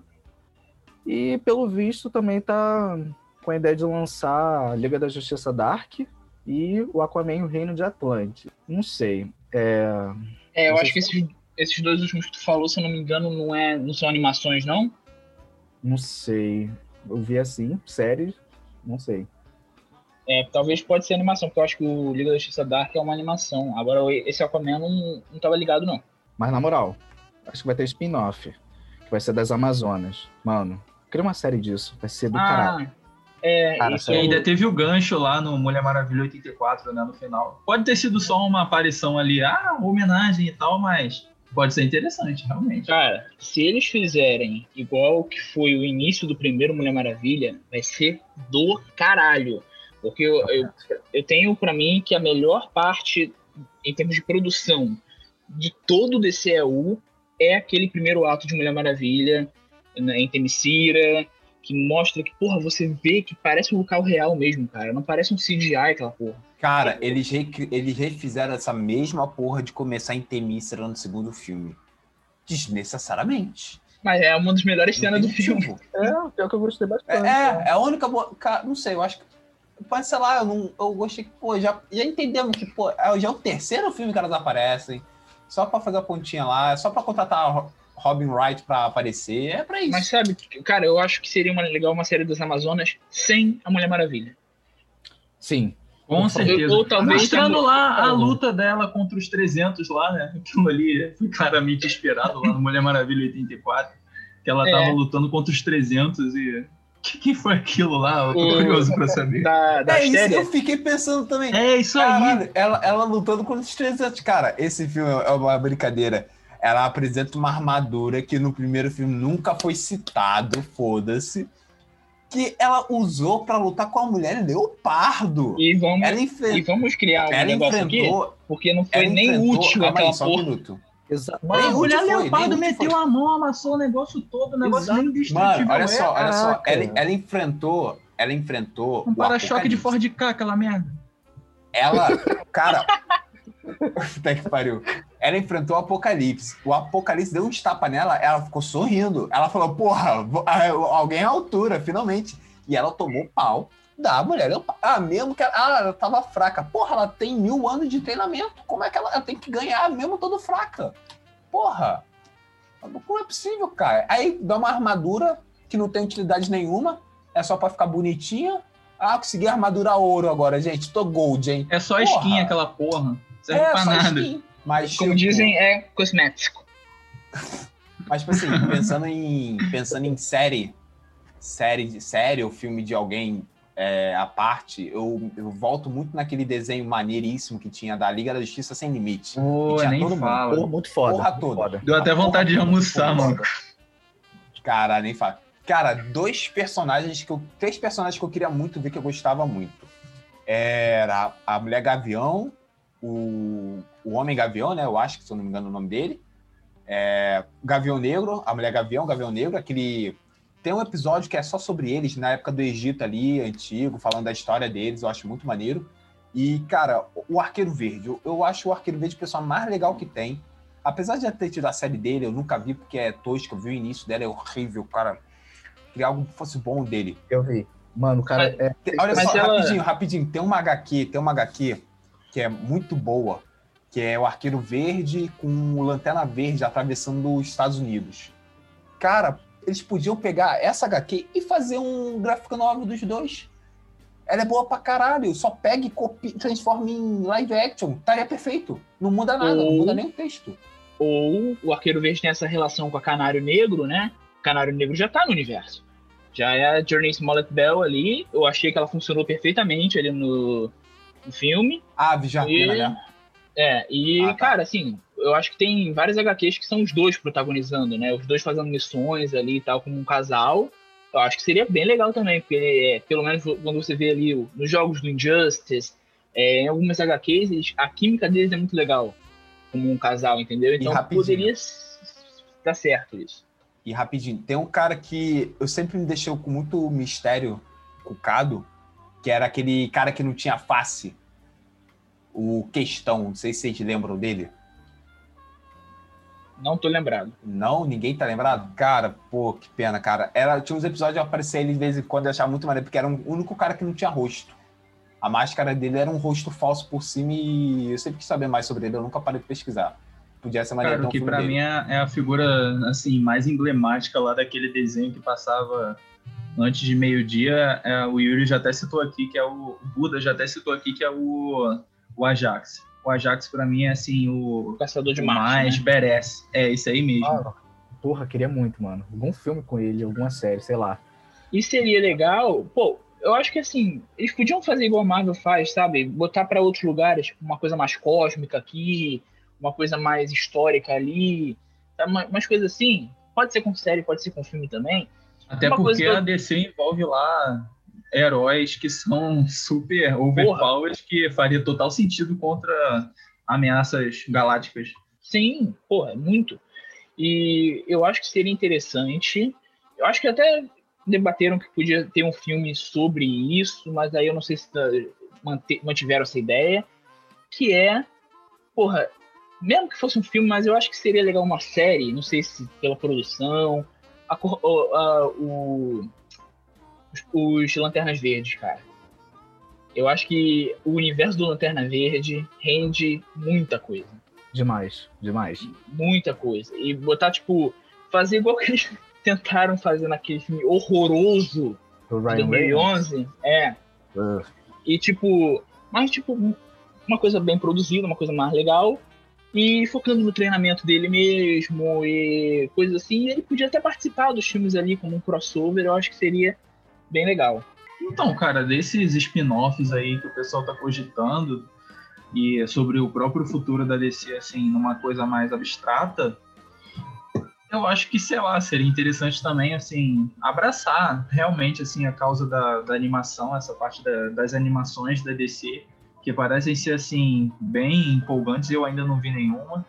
E pelo visto também tá com a ideia de lançar a Liga da Justiça Dark e o Aquaman e o Reino de Atlante. Não sei. É, É, eu acho que esses, esses dois últimos que tu falou, se eu não me engano, não, é, não são animações, não? não sei. Eu vi assim, séries, não sei. É, talvez pode ser animação, porque eu acho que o Liga da Justiça Dark é uma animação. Agora, esse Aquaman não, não tava ligado, não. Mas na moral, acho que vai ter spin-off, que vai ser das Amazonas. Mano, cria uma série disso, vai ser do caralho. é, Cara, isso ainda teve o gancho lá no Mulher Maravilha 84, né, no final. Pode ter sido só uma aparição ali, ah, homenagem e tal, mas pode ser interessante, realmente. Cara, se eles fizerem igual que foi o início do primeiro Mulher Maravilha, vai ser do caralho. Porque eu, eu, eu tenho pra mim que a melhor parte, em termos de produção, de todo o DCEU é aquele primeiro ato de Mulher Maravilha, né, em Temesira, que mostra que, porra, você vê que parece um local real mesmo, cara. Não parece um CGI aquela porra. Cara, eles, recri- eles refizeram essa mesma porra de começar em Temícera no segundo filme. Desnecessariamente. Mas é uma das melhores cenas do filme. É, pior que eu gostei É, bastante. é, é a única boa. Cara, não sei, eu acho que. Pode sei lá, eu, não, eu gostei que, pô, já, já entendemos que, pô, é, já é o terceiro filme que elas aparecem. Só pra fazer a pontinha lá, só pra contratar a Ro- Robin Wright pra aparecer. É pra isso. Mas sabe, cara, eu acho que seria uma, legal uma série das Amazonas sem a Mulher Maravilha. Sim. Com certeza. Ou talvez Mostrando a- lá a Oh. luta dela contra os 300 lá, né? Aquilo ali foi claramente esperado lá no Mulher Maravilha 84. Que ela É. tava lutando contra os 300 e... O que, que foi aquilo lá? Eu tô O- curioso pra saber. Da, da é isso que série. eu fiquei pensando também. É isso aí. Caralho, ela, ela lutando contra os 300. Cara, esse filme é uma brincadeira. Ela apresenta uma armadura que no primeiro filme nunca foi citado, foda-se. Que ela usou pra lutar com a mulher leopardo. E vamos, Ela, e enfren- vamos criar um ela negócio aqui, enfrentou. porque não foi ela nem enfrentou- útil aquela aí, só um porra. minuto. Exato. Mano, foi, leopardo meteu foi. a mão, amassou o negócio todo, o negócio Exato. nem indestrutível. Mano, olha é, só, olha só. Ela, ela enfrentou. Ela enfrentou. Um o para-choque de. Ford K, aquela merda. Ela, cara. Puta que pariu. Ela enfrentou o Apocalipse. O Apocalipse deu um tapa nela, ela ficou sorrindo. Ela falou, porra, alguém à altura, finalmente. E ela tomou pau. Dá, mulher. Eu, ah, mesmo que ela, ah, ela tava fraca. Porra, ela tem mil anos de treinamento. Como é que ela, ela tem que ganhar mesmo todo fraca? Porra. Como é possível, cara? Aí dá uma armadura que não tem utilidade nenhuma. É só pra ficar bonitinha. Ah, consegui armadura ouro agora, gente. Tô gold, hein? É só porra. skin aquela porra. Serve é, pra nada. Skin. Mas, Como tipo... dizem, é cosmético. Mas, tipo assim, pensando em, pensando em série, série de série ou filme de alguém é, à parte, eu, eu, volto muito naquele desenho maneiríssimo que tinha da Liga da Justiça Sem Limite. Tinha nem todo fala. Mundo. muito foda. Porra muito toda. Foda. Deu até vontade de almoçar, mano. Cara, nem fala. Cara, dois personagens que eu. Três personagens que eu queria muito ver que eu gostava muito. Era a Mulher Gavião, o, o Homem Gavião, né? Eu acho que, se eu não me engano, o nome dele. É, Gavião Negro, a Mulher Gavião, Gavião Negro, aquele tem um episódio que é só sobre eles, na época do Egito ali, antigo, falando da história deles, eu acho muito maneiro. E, cara, o Arqueiro Verde, eu acho o Arqueiro Verde o pessoal mais legal que tem. Apesar de já ter tido a série dele, eu nunca vi porque é tosca, eu vi o início dela, é horrível, cara. Queria algo que fosse bom dele. Eu vi. Mano, cara, é... Olha só, ela... rapidinho, rapidinho, tem uma HQ, tem uma HQ que é muito boa, que é o Arqueiro Verde com o Lanterna Verde atravessando os Estados Unidos. Cara, eles podiam pegar essa HQ e fazer um gráfico novo dos dois. Ela é boa pra caralho. Só pega e copia, transforma em live action. Estaria perfeito. Não muda nada, ou, não muda nem o texto. Ou o Arqueiro Verde tem essa relação com a Canário Negro, né? Canário Negro já tá no universo. Já é a Journey Smollett Bell ali. Eu achei que ela funcionou perfeitamente ali no, no filme. Ah, Vijarpina, né? É, e, ah, tá. cara, assim, eu acho que tem várias HQs que são os dois protagonizando, né? Os dois fazendo missões ali e tal, como um casal. Eu acho que seria bem legal também, porque é, pelo menos quando você vê ali nos jogos do Injustice, é, em algumas HQs, eles, a química deles é muito legal, como um casal, entendeu? Então poderia dar certo isso. E rapidinho, tem um cara que eu sempre me deixou com muito mistério, cucado, que era aquele cara que não tinha face. O Questão, não sei se vocês lembram dele. Não tô lembrado. Não? Ninguém tá lembrado? Cara, pô, que pena, cara. Era, tinha uns episódios que aparecia ele de vez em quando e achava muito maneiro, porque era o um, único cara que não tinha rosto. A máscara dele era um rosto falso por cima e eu sempre quis saber mais sobre ele, eu nunca parei de pesquisar. Podia ser maneiro. Cara, o que pra dele. mim é, é a figura, assim, mais emblemática lá daquele desenho que passava antes de meio-dia. É, o Yuri já até citou aqui que é o, o Buda já até citou aqui que é o, o Ajax o Ajax para mim é assim o caçador de mais né? merece. É isso aí mesmo. Ah, porra, queria muito, mano. Algum filme com ele, alguma série, sei lá. E seria legal, pô, eu acho que assim, eles podiam fazer igual a Marvel faz, sabe? Botar para outros lugares, tipo, uma coisa mais cósmica aqui, uma coisa mais histórica ali, umas coisas assim. Pode ser com série, pode ser com filme também. Até uma porque a DC envolve lá heróis que são super overpowered, que faria total sentido contra ameaças galácticas. Sim, porra, muito. E eu acho que seria interessante. Eu acho que até debateram que podia ter um filme sobre isso, mas aí eu não sei se tá, mantiveram essa ideia. Que é, porra, mesmo que fosse um filme, mas eu acho que seria legal uma série, não sei se pela produção, a, a, a, o, os Lanternas Verdes, cara. Eu acho que o universo do Lanterna Verde rende muita coisa. Demais, demais. Muita coisa. E botar, tipo, fazer igual que eles tentaram fazer naquele filme horroroso do de 2011. Reynolds. É. Uh. E, tipo, mais, tipo, uma coisa bem produzida, uma coisa mais legal. E focando no treinamento dele mesmo e coisas assim. Ele podia até participar dos filmes ali como um crossover. Eu acho que seria bem legal. Então, cara, desses spin-offs aí que o pessoal tá cogitando e sobre o próprio futuro da DC, assim, numa coisa mais abstrata, eu acho que, sei lá, seria interessante também, assim, abraçar realmente, assim, a causa da, da animação, essa parte da, das animações da DC, que parecem ser, assim, bem empolgantes, eu ainda não vi nenhuma,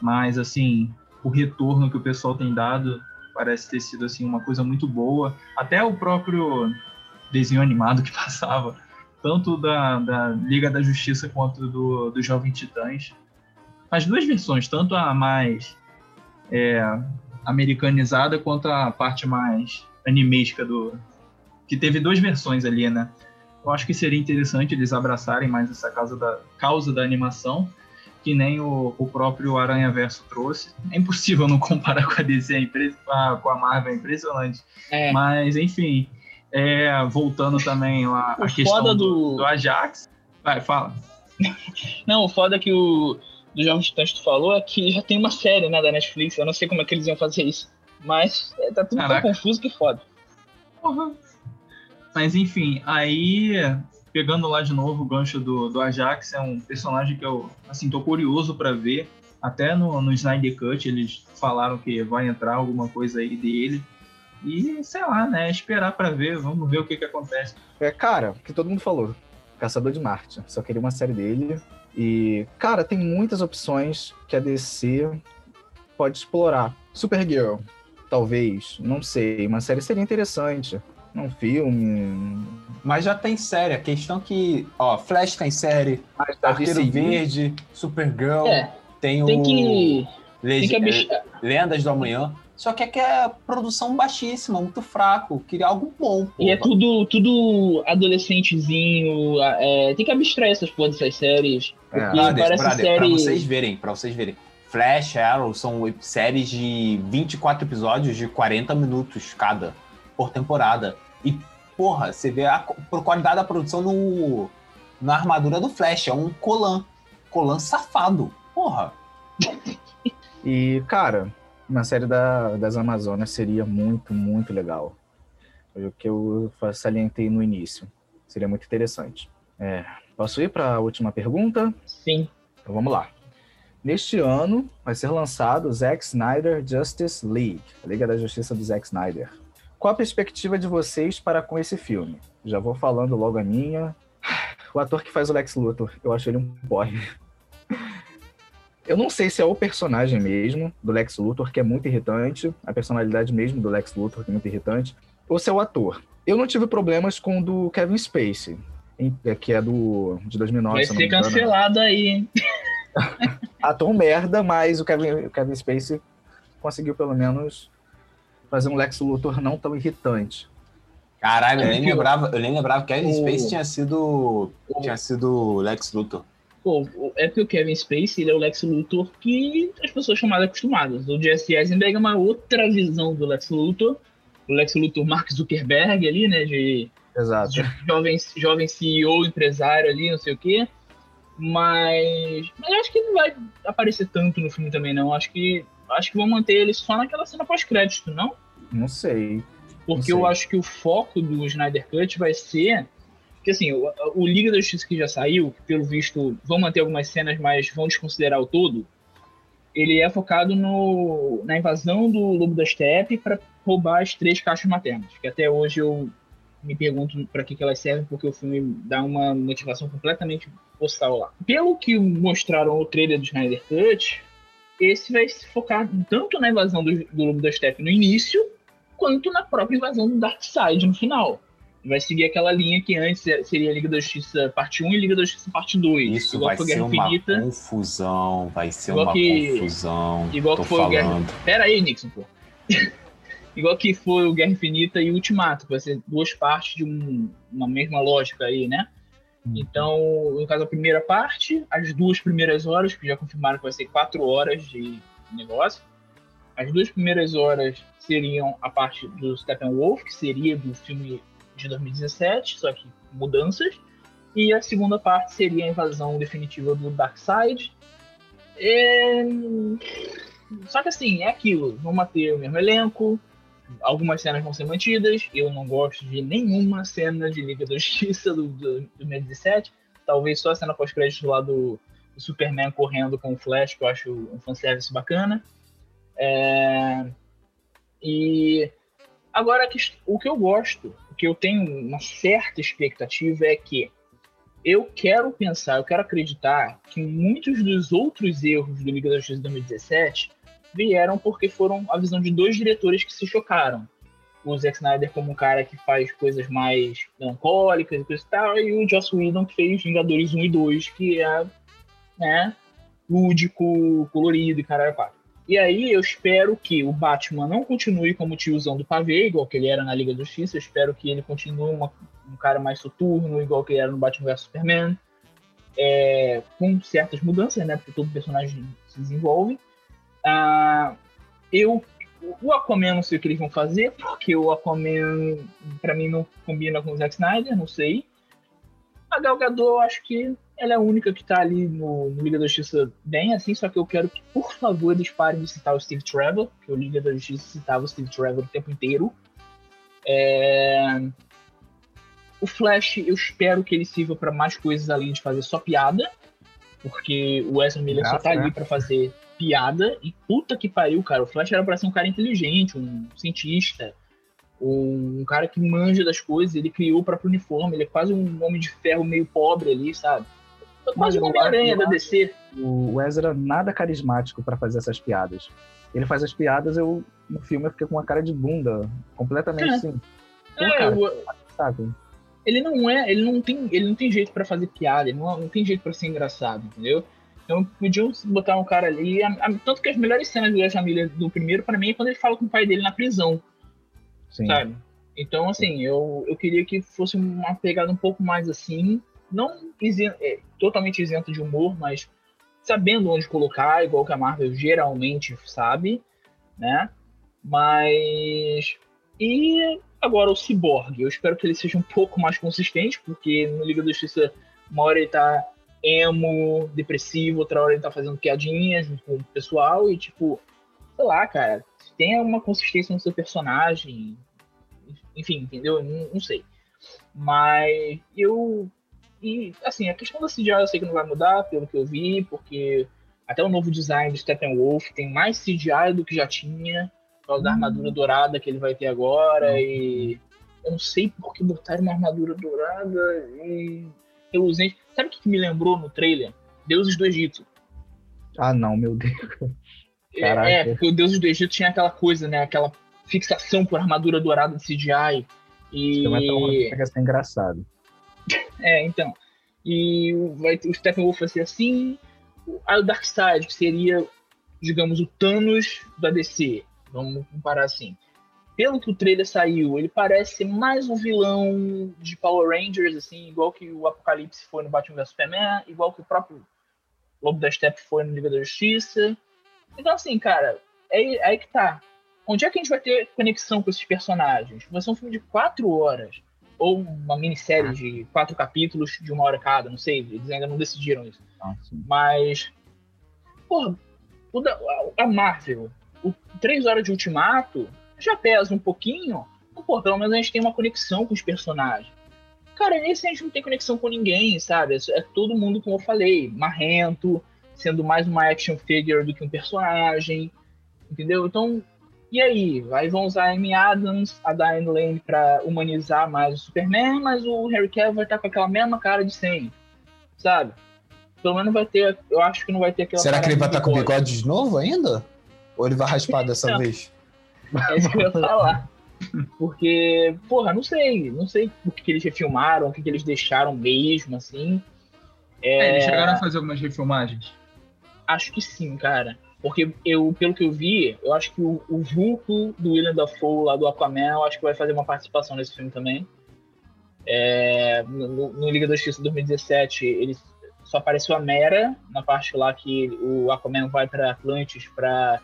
mas, assim, o retorno que o pessoal tem dado parece ter sido assim uma coisa muito boa. Até o próprio desenho animado que passava, tanto da, da Liga da Justiça quanto do, do Jovem Titãs. As duas versões, tanto a mais é, americanizada quanto a parte mais animesca do que teve duas versões ali, né? Eu acho que seria interessante eles abraçarem mais essa causa da, causa da animação, que nem o, o próprio Aranha Verso trouxe. É impossível não comparar com a DC, é com a Marvel, é impressionante. É. Mas, enfim, é, voltando também lá a questão do... do Ajax. Vai, fala. Não, o foda que o do Jovem Titãs tu falou é que já tem uma série né, da Netflix. Eu não sei como é que eles iam fazer isso. Mas é, tá tudo Caraca. tão confuso que foda. Uhum. Mas enfim, aí pegando lá de novo o gancho do, do Ajax, é um personagem que eu assim, tô curioso para ver. Até no, no Snyder Cut eles falaram que vai entrar alguma coisa aí dele. E sei lá, né? Esperar para ver, vamos ver o que que acontece. É, cara, que todo mundo falou. Caçador de Marte. Só queria uma série dele. E, cara, tem muitas opções que a DC pode explorar. Supergirl, talvez, não sei. Uma série seria interessante. Um filme. Mas já tem série. A questão que, ó, Flash tem série, Arqueiro Verde, Supergirl, é, tem, tem o. Que... Leg... Tem que Lendas do Amanhã. Só que aqui é produção baixíssima, muito fraco. Queria algo bom. Pô. E é tudo, tudo adolescentezinho. É, tem que abstrair essas porras dessas séries. É. Brother, parece brother, série... Pra vocês verem, pra vocês verem. Flash, Arrow são séries de 24 episódios de 40 minutos cada por temporada. E, porra, você vê a qualidade da produção no, na armadura do Flash. É um colan. Colan safado. Porra. E, cara, uma série da, das Amazonas seria muito, muito legal. Foi o que eu salientei no início. Seria muito interessante. É, posso ir para a última pergunta? Sim. Então vamos lá. Neste ano vai ser lançado Zack Snyder Justice League, a Liga da Justiça do Zack Snyder. Qual a perspectiva de vocês para com esse filme? Já vou falando logo a minha. O ator que faz o Lex Luthor, eu acho ele um porre. Eu não sei se é o personagem mesmo do Lex Luthor, que é muito irritante, a personalidade mesmo do Lex Luthor, que é muito irritante, ou se é o ator. Eu não tive problemas com o do Kevin Spacey, é, que é do de 2009. Vai ser cancelado aí, hein? ator merda, mas o Kevin, o Kevin Spacey conseguiu pelo menos fazer um Lex Luthor não tão irritante. Caralho, eu nem lembrava, eu nem lembrava que Kevin Spacey tinha sido tinha sido Lex Luthor. Pô, é porque o Kevin Spacey ele é o Lex Luthor que as pessoas são mais acostumadas. O Jesse Eisenberg é uma outra visão do Lex Luthor. O Lex Luthor Mark Zuckerberg ali, né? De, Exato. de jovem, jovem CEO, empresário ali, não sei o quê. Mas, mas acho que não vai aparecer tanto no filme também, não. Acho que acho que vão manter ele só naquela cena pós-crédito, não? Não sei. Porque não sei. eu acho que o foco do Snyder Cut vai ser porque assim, o, o, Liga da Justiça que já saiu, que pelo visto vão manter algumas cenas, mas vão desconsiderar o todo, ele é focado no, na invasão do Lobo da Steppe para roubar as três caixas maternas. Que até hoje eu me pergunto para que, que elas servem, porque o filme dá uma motivação completamente postal lá. Pelo que mostraram no trailer do Snyder Cut, esse vai se focar tanto na invasão do, do Lobo da Steppe no início, quanto na própria invasão do Darkseid no final vai seguir aquela linha que antes seria Liga da Justiça parte 1 e Liga da Justiça parte 2. Isso igual vai ser uma Infinita. confusão, vai ser uma que, confusão. Igual que foi falando. o Guerra... Pera aí, Nixon, pô. igual que foi o Guerra Infinita e o Ultimato, vai ser duas partes de um, uma mesma lógica aí, né? Então, no caso, a primeira parte, as duas primeiras horas, que já confirmaram que vai ser quatro horas de negócio. As duas primeiras horas seriam a parte do Steppenwolf, que seria do filme de 2017, só que mudanças. E a segunda parte seria a invasão definitiva do Darkseid. E... Só que assim, é aquilo. Vão manter o mesmo elenco. Algumas cenas vão ser mantidas. Eu não gosto de nenhuma cena de Liga da Justiça do, do, do 2017. Talvez só a cena pós-crédito lá do, do, Superman correndo com o Flash, que eu acho um fanservice bacana. É... E agora o que eu gosto que eu tenho uma certa expectativa é que eu quero pensar, eu quero acreditar que muitos dos outros erros do Liga da Justiça 2017 vieram porque foram a visão de dois diretores que se chocaram. O Zack Snyder como um cara que faz coisas mais melancólicas e coisa e tal, e o Joss Whedon que fez Vingadores 1 e 2, que é, né, lúdico, colorido e caralho, pá. E aí eu espero que o Batman não continue como tiozão do pavê, igual que ele era na Liga da Justiça. Eu espero que ele continue uma, um cara mais soturno, igual que ele era no Batman vs Superman. É, com certas mudanças, né? Porque todo personagem se desenvolve. Ah, eu o Aquaman não sei o que eles vão fazer, porque o Aquaman, pra mim, não combina com o Zack Snyder, não sei. A Gal Gadot, eu acho que ela é a única que tá ali no, no, Liga da Justiça bem, assim, só que eu quero que, por favor, eles parem de citar o Steve Trevor, que o Liga da Justiça citava o Steve Trevor o tempo inteiro. É... O Flash, eu espero que ele sirva para mais coisas além de fazer só piada, porque o Ezra Miller Graças, só tá né? ali para fazer piada e puta que pariu, cara. O Flash era pra ser um cara inteligente, um cientista, um cara que manja das coisas. Ele criou o próprio uniforme, ele é quase um homem de ferro meio pobre ali, sabe? É quase um Homem-Aranha da DC. O Ezra nada carismático para fazer essas piadas. Ele faz as piadas, eu no filme eu fiquei com uma cara de bunda, completamente é. assim. Pô, é, cara, sabe? Ele não é, ele não tem, ele não tem jeito para fazer piada, ele não, não tem jeito para ser engraçado, entendeu? Então podiam botar um cara ali. A, a, tanto que as melhores cenas do Ezra Miller do primeiro, para mim, é quando ele fala com o pai dele na prisão. Sim. Sabe? Então, assim, eu, eu queria que fosse uma pegada um pouco mais assim. Não isento, é, totalmente isento de humor, mas sabendo onde colocar, igual que a Marvel geralmente sabe, né? Mas. E agora o Cyborg. Eu espero que ele seja um pouco mais consistente, porque no Liga da Justiça, uma hora ele tá emo, depressivo, outra hora ele tá fazendo piadinhas com o pessoal e, tipo, sei lá, cara, tenha uma consistência no seu personagem, enfim, entendeu? Não, não, sei. Mas eu. E, assim, a questão da CGI eu sei que não vai mudar, pelo que eu vi, porque até o novo design do Steppenwolf tem mais CGI do que já tinha, por causa da hum. armadura dourada que ele vai ter agora, e eu não sei por que botaram uma armadura dourada e reluzente. Sabe o que me lembrou no trailer? Deuses do Egito. Ah, não, meu Deus. Caraca. É, porque o Deuses do Egito tinha aquela coisa, né? Aquela fixação por armadura dourada de CGI. E... Não é tão ser engraçado. é, então. E vai, o Steppenwolf vai ser assim. Aí o Darkseid, que seria, digamos, o Thanos da DC. Vamos comparar assim pelo que o trailer saiu, ele parece mais um vilão de Power Rangers, assim, igual que o Apocalipse foi no Batman vs Superman, igual que o próprio Lobo da Steppe foi no Liga da Justiça. Então, assim, cara, é, é aí que tá. Onde é que a gente vai ter conexão com esses personagens? Vai ser um filme de quatro horas. Ou uma minissérie de quatro capítulos de uma hora cada, não sei, eles ainda não decidiram isso. Ah, Mas, porra, a Marvel, o três horas de Ultimato, já pesa um pouquinho, pô, pelo menos a gente tem uma conexão com os personagens. Cara, nesse a gente não tem conexão com ninguém, sabe? É todo mundo, como eu falei, marrento, sendo mais uma action figure do que um personagem, entendeu? Então, e aí? Aí vão usar a Amy Adams, a Diane Lane pra humanizar mais o Superman, mas o Harry Cavill vai estar com aquela mesma cara de sempre, sabe? Pelo menos vai ter, eu acho que não vai ter aquela Será que ele vai estar com bigode de novo ainda? Ou ele vai raspar dessa vez? É isso que eu ia falar. Porque, porra, não sei. Não sei o que, que eles refilmaram, o que, que eles deixaram mesmo, assim. É... É, eles chegaram a fazer algumas refilmagens? Acho que sim, cara. Porque eu, pelo que eu vi, eu acho que o, o Vulco do William Dafoe lá do Aquaman, eu acho que vai fazer uma participação nesse filme também. É, no, no, Liga da Justiça 2017, ele só apareceu a Mera, na parte lá que o Aquaman vai para Atlantis para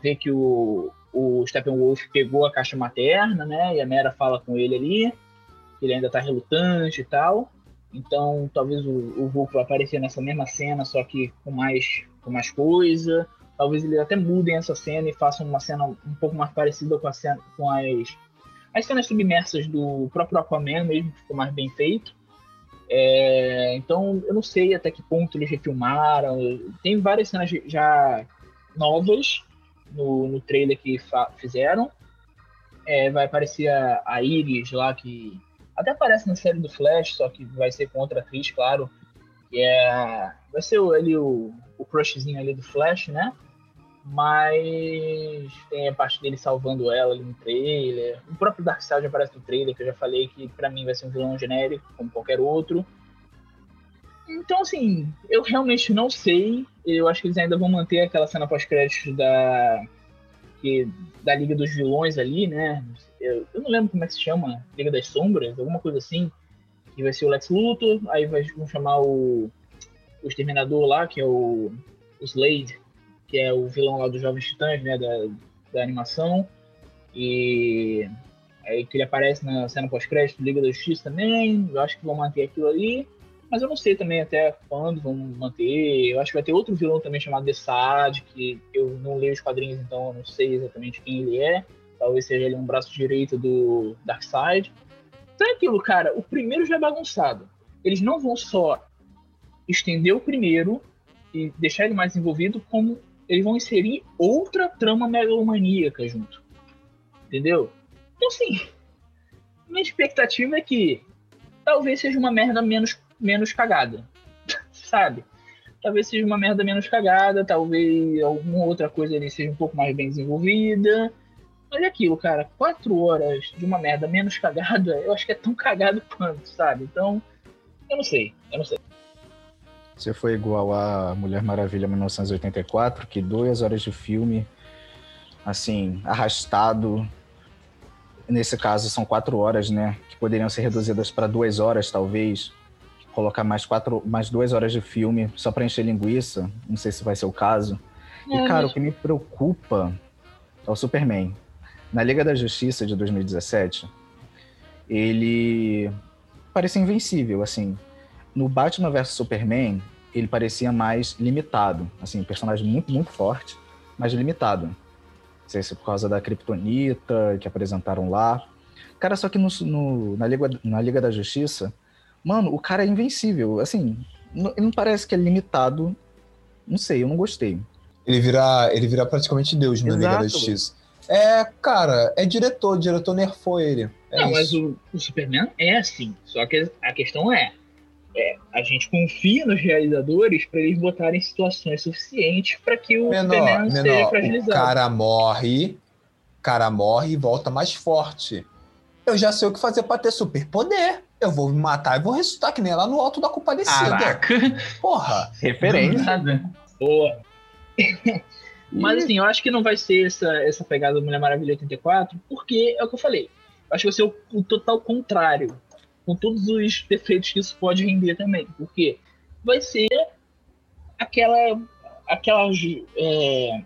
ver que o, o Steppenwolf pegou a caixa materna, né? E a Mera fala com ele ali, que ele ainda tá relutante e tal. Então, talvez o, o Vulco vai aparecer nessa mesma cena, só que com mais, com mais coisa. Talvez eles até mudem essa cena e façam uma cena um pouco mais parecida com, a cena, com as, as cenas submersas do próprio Aquaman mesmo, que ficou mais bem feito. É, então, eu não sei até que ponto eles refilmaram. Tem várias cenas já novas no, no trailer que fizeram. É, vai aparecer a, a, Iris lá, que até aparece na série do Flash, só que vai ser com outra atriz, claro. Que é, vai ser ali o, o crushzinho ali do Flash, né? Mas tem a parte dele salvando ela ali no trailer. O próprio Darkseid aparece no trailer, que eu já falei que para mim vai ser um vilão genérico, como qualquer outro. Então, assim, eu realmente não sei. Eu acho que eles ainda vão manter aquela cena pós-crédito da, que, da Liga dos Vilões ali, né? Eu, eu, não lembro como é que se chama, Liga das Sombras, alguma coisa assim. Que vai ser o Lex Luthor, aí vai, vão chamar o, o Exterminador lá, que é o, o Slade, que é o vilão lá dos Jovens Titãs, né? Da, da animação. E aí que ele aparece na cena pós-crédito Liga da Justiça também. Eu acho que vão manter aquilo ali. Mas eu não sei também até quando vão manter. Eu acho que vai ter outro vilão também chamado The Sad, que eu não leio os quadrinhos, então eu não sei exatamente quem ele é. Talvez seja ele um braço direito do Darkseid. Então é aquilo, cara. O primeiro já é bagunçado. Eles não vão só estender o primeiro e deixar ele mais envolvido, como eles vão inserir outra trama megalomaníaca junto. Entendeu? Então, assim, minha expectativa é que talvez seja uma merda menos, menos cagada. Sabe? Talvez seja uma merda menos cagada, talvez alguma outra coisa ali seja um pouco mais bem desenvolvida. Mas é aquilo, cara, quatro horas de uma merda menos cagada, eu acho que é tão cagado quanto, sabe? Então, eu não sei, eu não sei. Você foi igual a Mulher Maravilha 1984, que duas horas de filme, assim, arrastado. Nesse caso, são quatro horas, né? Que poderiam ser reduzidas para duas horas, talvez. Colocar mais, quatro, mais duas horas de filme só para encher linguiça. Não sei se vai ser o caso. E, é, cara, mas... o que me preocupa é o Superman. Na Liga da Justiça de 2017, ele parecia invencível, assim no Batman vs Superman, ele parecia mais limitado. Assim, um personagem muito, muito forte, mas limitado. Não sei se é por causa da Kryptonita que apresentaram lá. Cara, só que no, no, na, Liga, na Liga da Justiça, mano, o cara é invencível. Assim, não, ele não parece que é limitado. Não sei, eu não gostei. Ele vira, ele vira praticamente Deus na Exato. Liga da Justiça. É, cara, é diretor, o diretor nerfou ele. É não, isso. mas o, o Superman é assim. Só que a questão é, é, a gente confia nos realizadores para eles botarem situações suficientes para que o menor, Superman menor, seja fragilizado. O cara morre, cara morre e volta mais forte. Eu já sei o que fazer para ter superpoder. Eu vou me matar e vou ressuscitar que nem lá no alto da compadecida. Caraca. Porra. Referência. Boa. Mas assim, eu acho que não vai ser essa, essa pegada do Mulher Maravilha 84, porque é o que eu falei. Eu acho que vai ser o, o total contrário com todos os defeitos que isso pode render também, porque vai ser aquela, aquela é,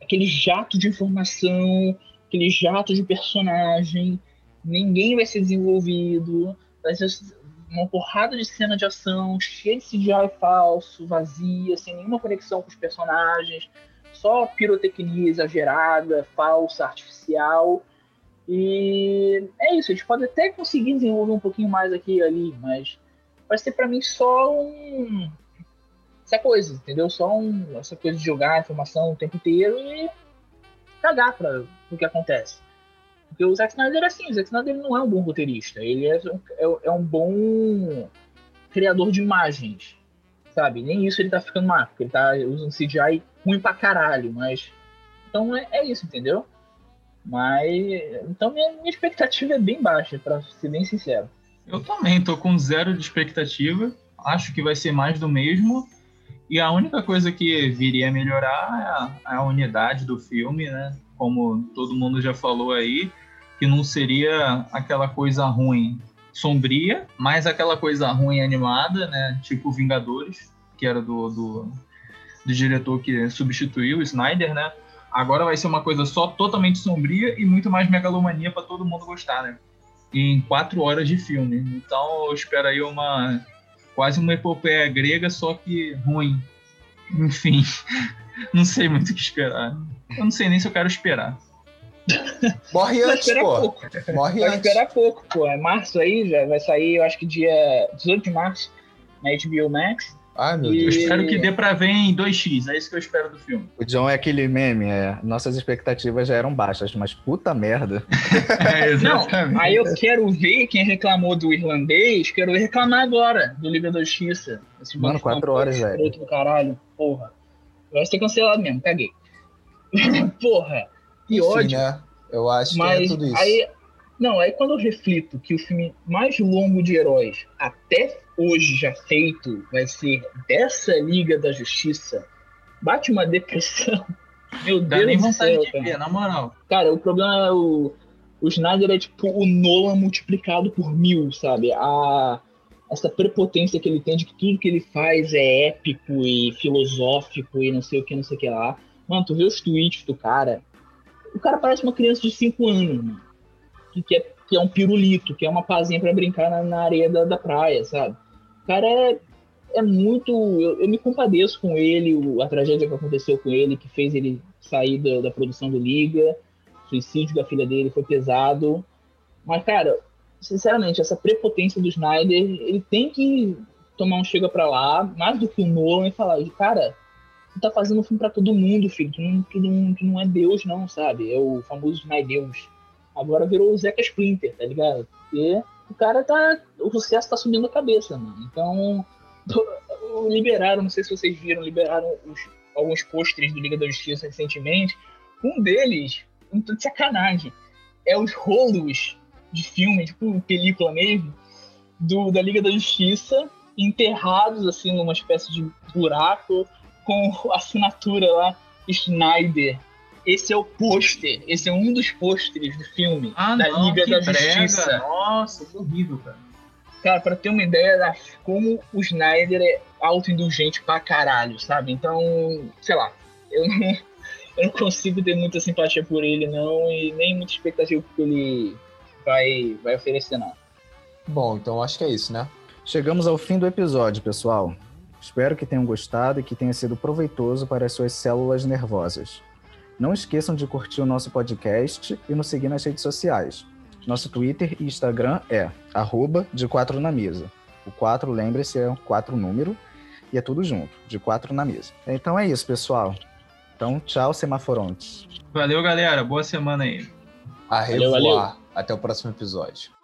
aquele jato de informação, aquele jato de personagem, ninguém vai ser desenvolvido, uma porrada de cena de ação, cheia de CGI falso, vazia, sem nenhuma conexão com os personagens, só pirotecnia exagerada, falsa, artificial, e é isso, a gente pode até conseguir desenvolver um pouquinho mais aqui e ali, mas vai ser para mim só um. Essa coisa, entendeu? Só um, essa coisa de jogar informação o tempo inteiro e cagar para o que acontece. Porque o Zack Snyder é assim, o Zack Snyder não é um bom roteirista, ele é, é, é um bom criador de imagens, sabe? Nem isso ele tá ficando mal, porque ele tá usando CGI ruim pra caralho, mas. Então é, é isso, entendeu? Mas. Então minha, minha expectativa é bem baixa, para ser bem sincero. Eu também tô com zero de expectativa. Acho que vai ser mais do mesmo. E a única coisa que viria a melhorar é a, a unidade do filme, né? Como todo mundo já falou aí, que não seria aquela coisa ruim sombria, mas aquela coisa ruim animada, né? Tipo Vingadores, que era do, do, do diretor que substituiu o Snyder, né? Agora vai ser uma coisa só totalmente sombria e muito mais megalomania para todo mundo gostar, né? Em quatro horas de filme. Então eu espero aí uma quase uma epopeia grega, só que ruim. Enfim, não sei muito o que esperar. Eu não sei nem se eu quero esperar. Morre antes, pô. Pouco. Morre vai antes. esperar pouco, pô. É março aí, já vai sair, eu acho que dia 18 de março na HBO Max. Ai, meu e... Deus. Eu espero que dê pra ver em 2x, é isso que eu espero do filme. O John é aquele meme, é, nossas expectativas já eram baixas, mas puta merda. é, exatamente. Não, aí eu quero ver quem reclamou do irlandês, quero ver reclamar agora do Liga da Justiça. Mano, quatro horas, velho. Do caralho, porra. Vai ser cancelado mesmo, caguei. porra, que Enfim, ódio. Né? Eu acho mas que é tudo isso. Aí, Não, aí quando eu reflito que o filme mais longo de heróis até hoje já feito vai ser dessa Liga da Justiça, bate uma depressão. Meu Dá Deus nem do céu, de cara. ver, na moral. Cara, o problema é o. O Snyder é tipo o Nolan multiplicado por mil, sabe? A, essa prepotência que ele tem de que tudo que ele faz é épico e filosófico e não sei o que, não sei o que lá. Mano, tu vê os tweets do cara. O cara parece uma criança de 5 anos, mano. Que, que, é, que é um pirulito, que é uma pazinha pra brincar na, na areia da, da praia, sabe? O cara é, é muito. Eu, eu me compadeço com ele, o- a tragédia que aconteceu com ele, que fez ele sair da, da produção do Liga o suicídio da filha dele foi pesado. Mas, cara, sinceramente, essa prepotência do Snyder, ele tem que tomar um chega pra lá, mais do que o Nolan, e falar, cara, tu tá fazendo um filme pra todo mundo, filho. Tu não, tu não, tu não é Deus, não, sabe? É o famoso Snyder Deus. Agora virou o Zeca Splinter, tá ligado? Porque o cara tá. O sucesso tá subindo a cabeça, mano. Então. Liberaram, não sei se vocês viram, liberaram os- alguns pôsteres do Liga da Justiça recentemente. Um deles, um tanto de sacanagem, é os rolos de filme, tipo película mesmo, do, da Liga da Justiça, enterrados assim numa espécie de buraco, com a assinatura lá, Snyder. Esse é o pôster, esse é um dos pôsteres do filme, Ah, da não, Liga que da brega. Justiça. Nossa, que horrível, cara. Cara, pra ter uma ideia da como o Snyder é autoindulgente pra caralho, sabe? Então, sei lá, eu não, eu não consigo ter muita simpatia por ele, não, e nem muita expectativa que ele vai, vai oferecer, não. Bom, então acho que é isso, né? Chegamos ao fim do episódio, pessoal. Espero que tenham gostado e que tenha sido proveitoso para as suas células nervosas. Não esqueçam de curtir o nosso podcast e nos seguir nas redes sociais. Nosso Twitter e Instagram é arroba de quatro na mesa. O 4, lembre-se, é um 4 número e é tudo junto, de quatro na mesa. Então é isso, pessoal. Então, tchau, semaforontes. Valeu, galera. Boa semana aí. A Valeu, valeu. Até o próximo episódio.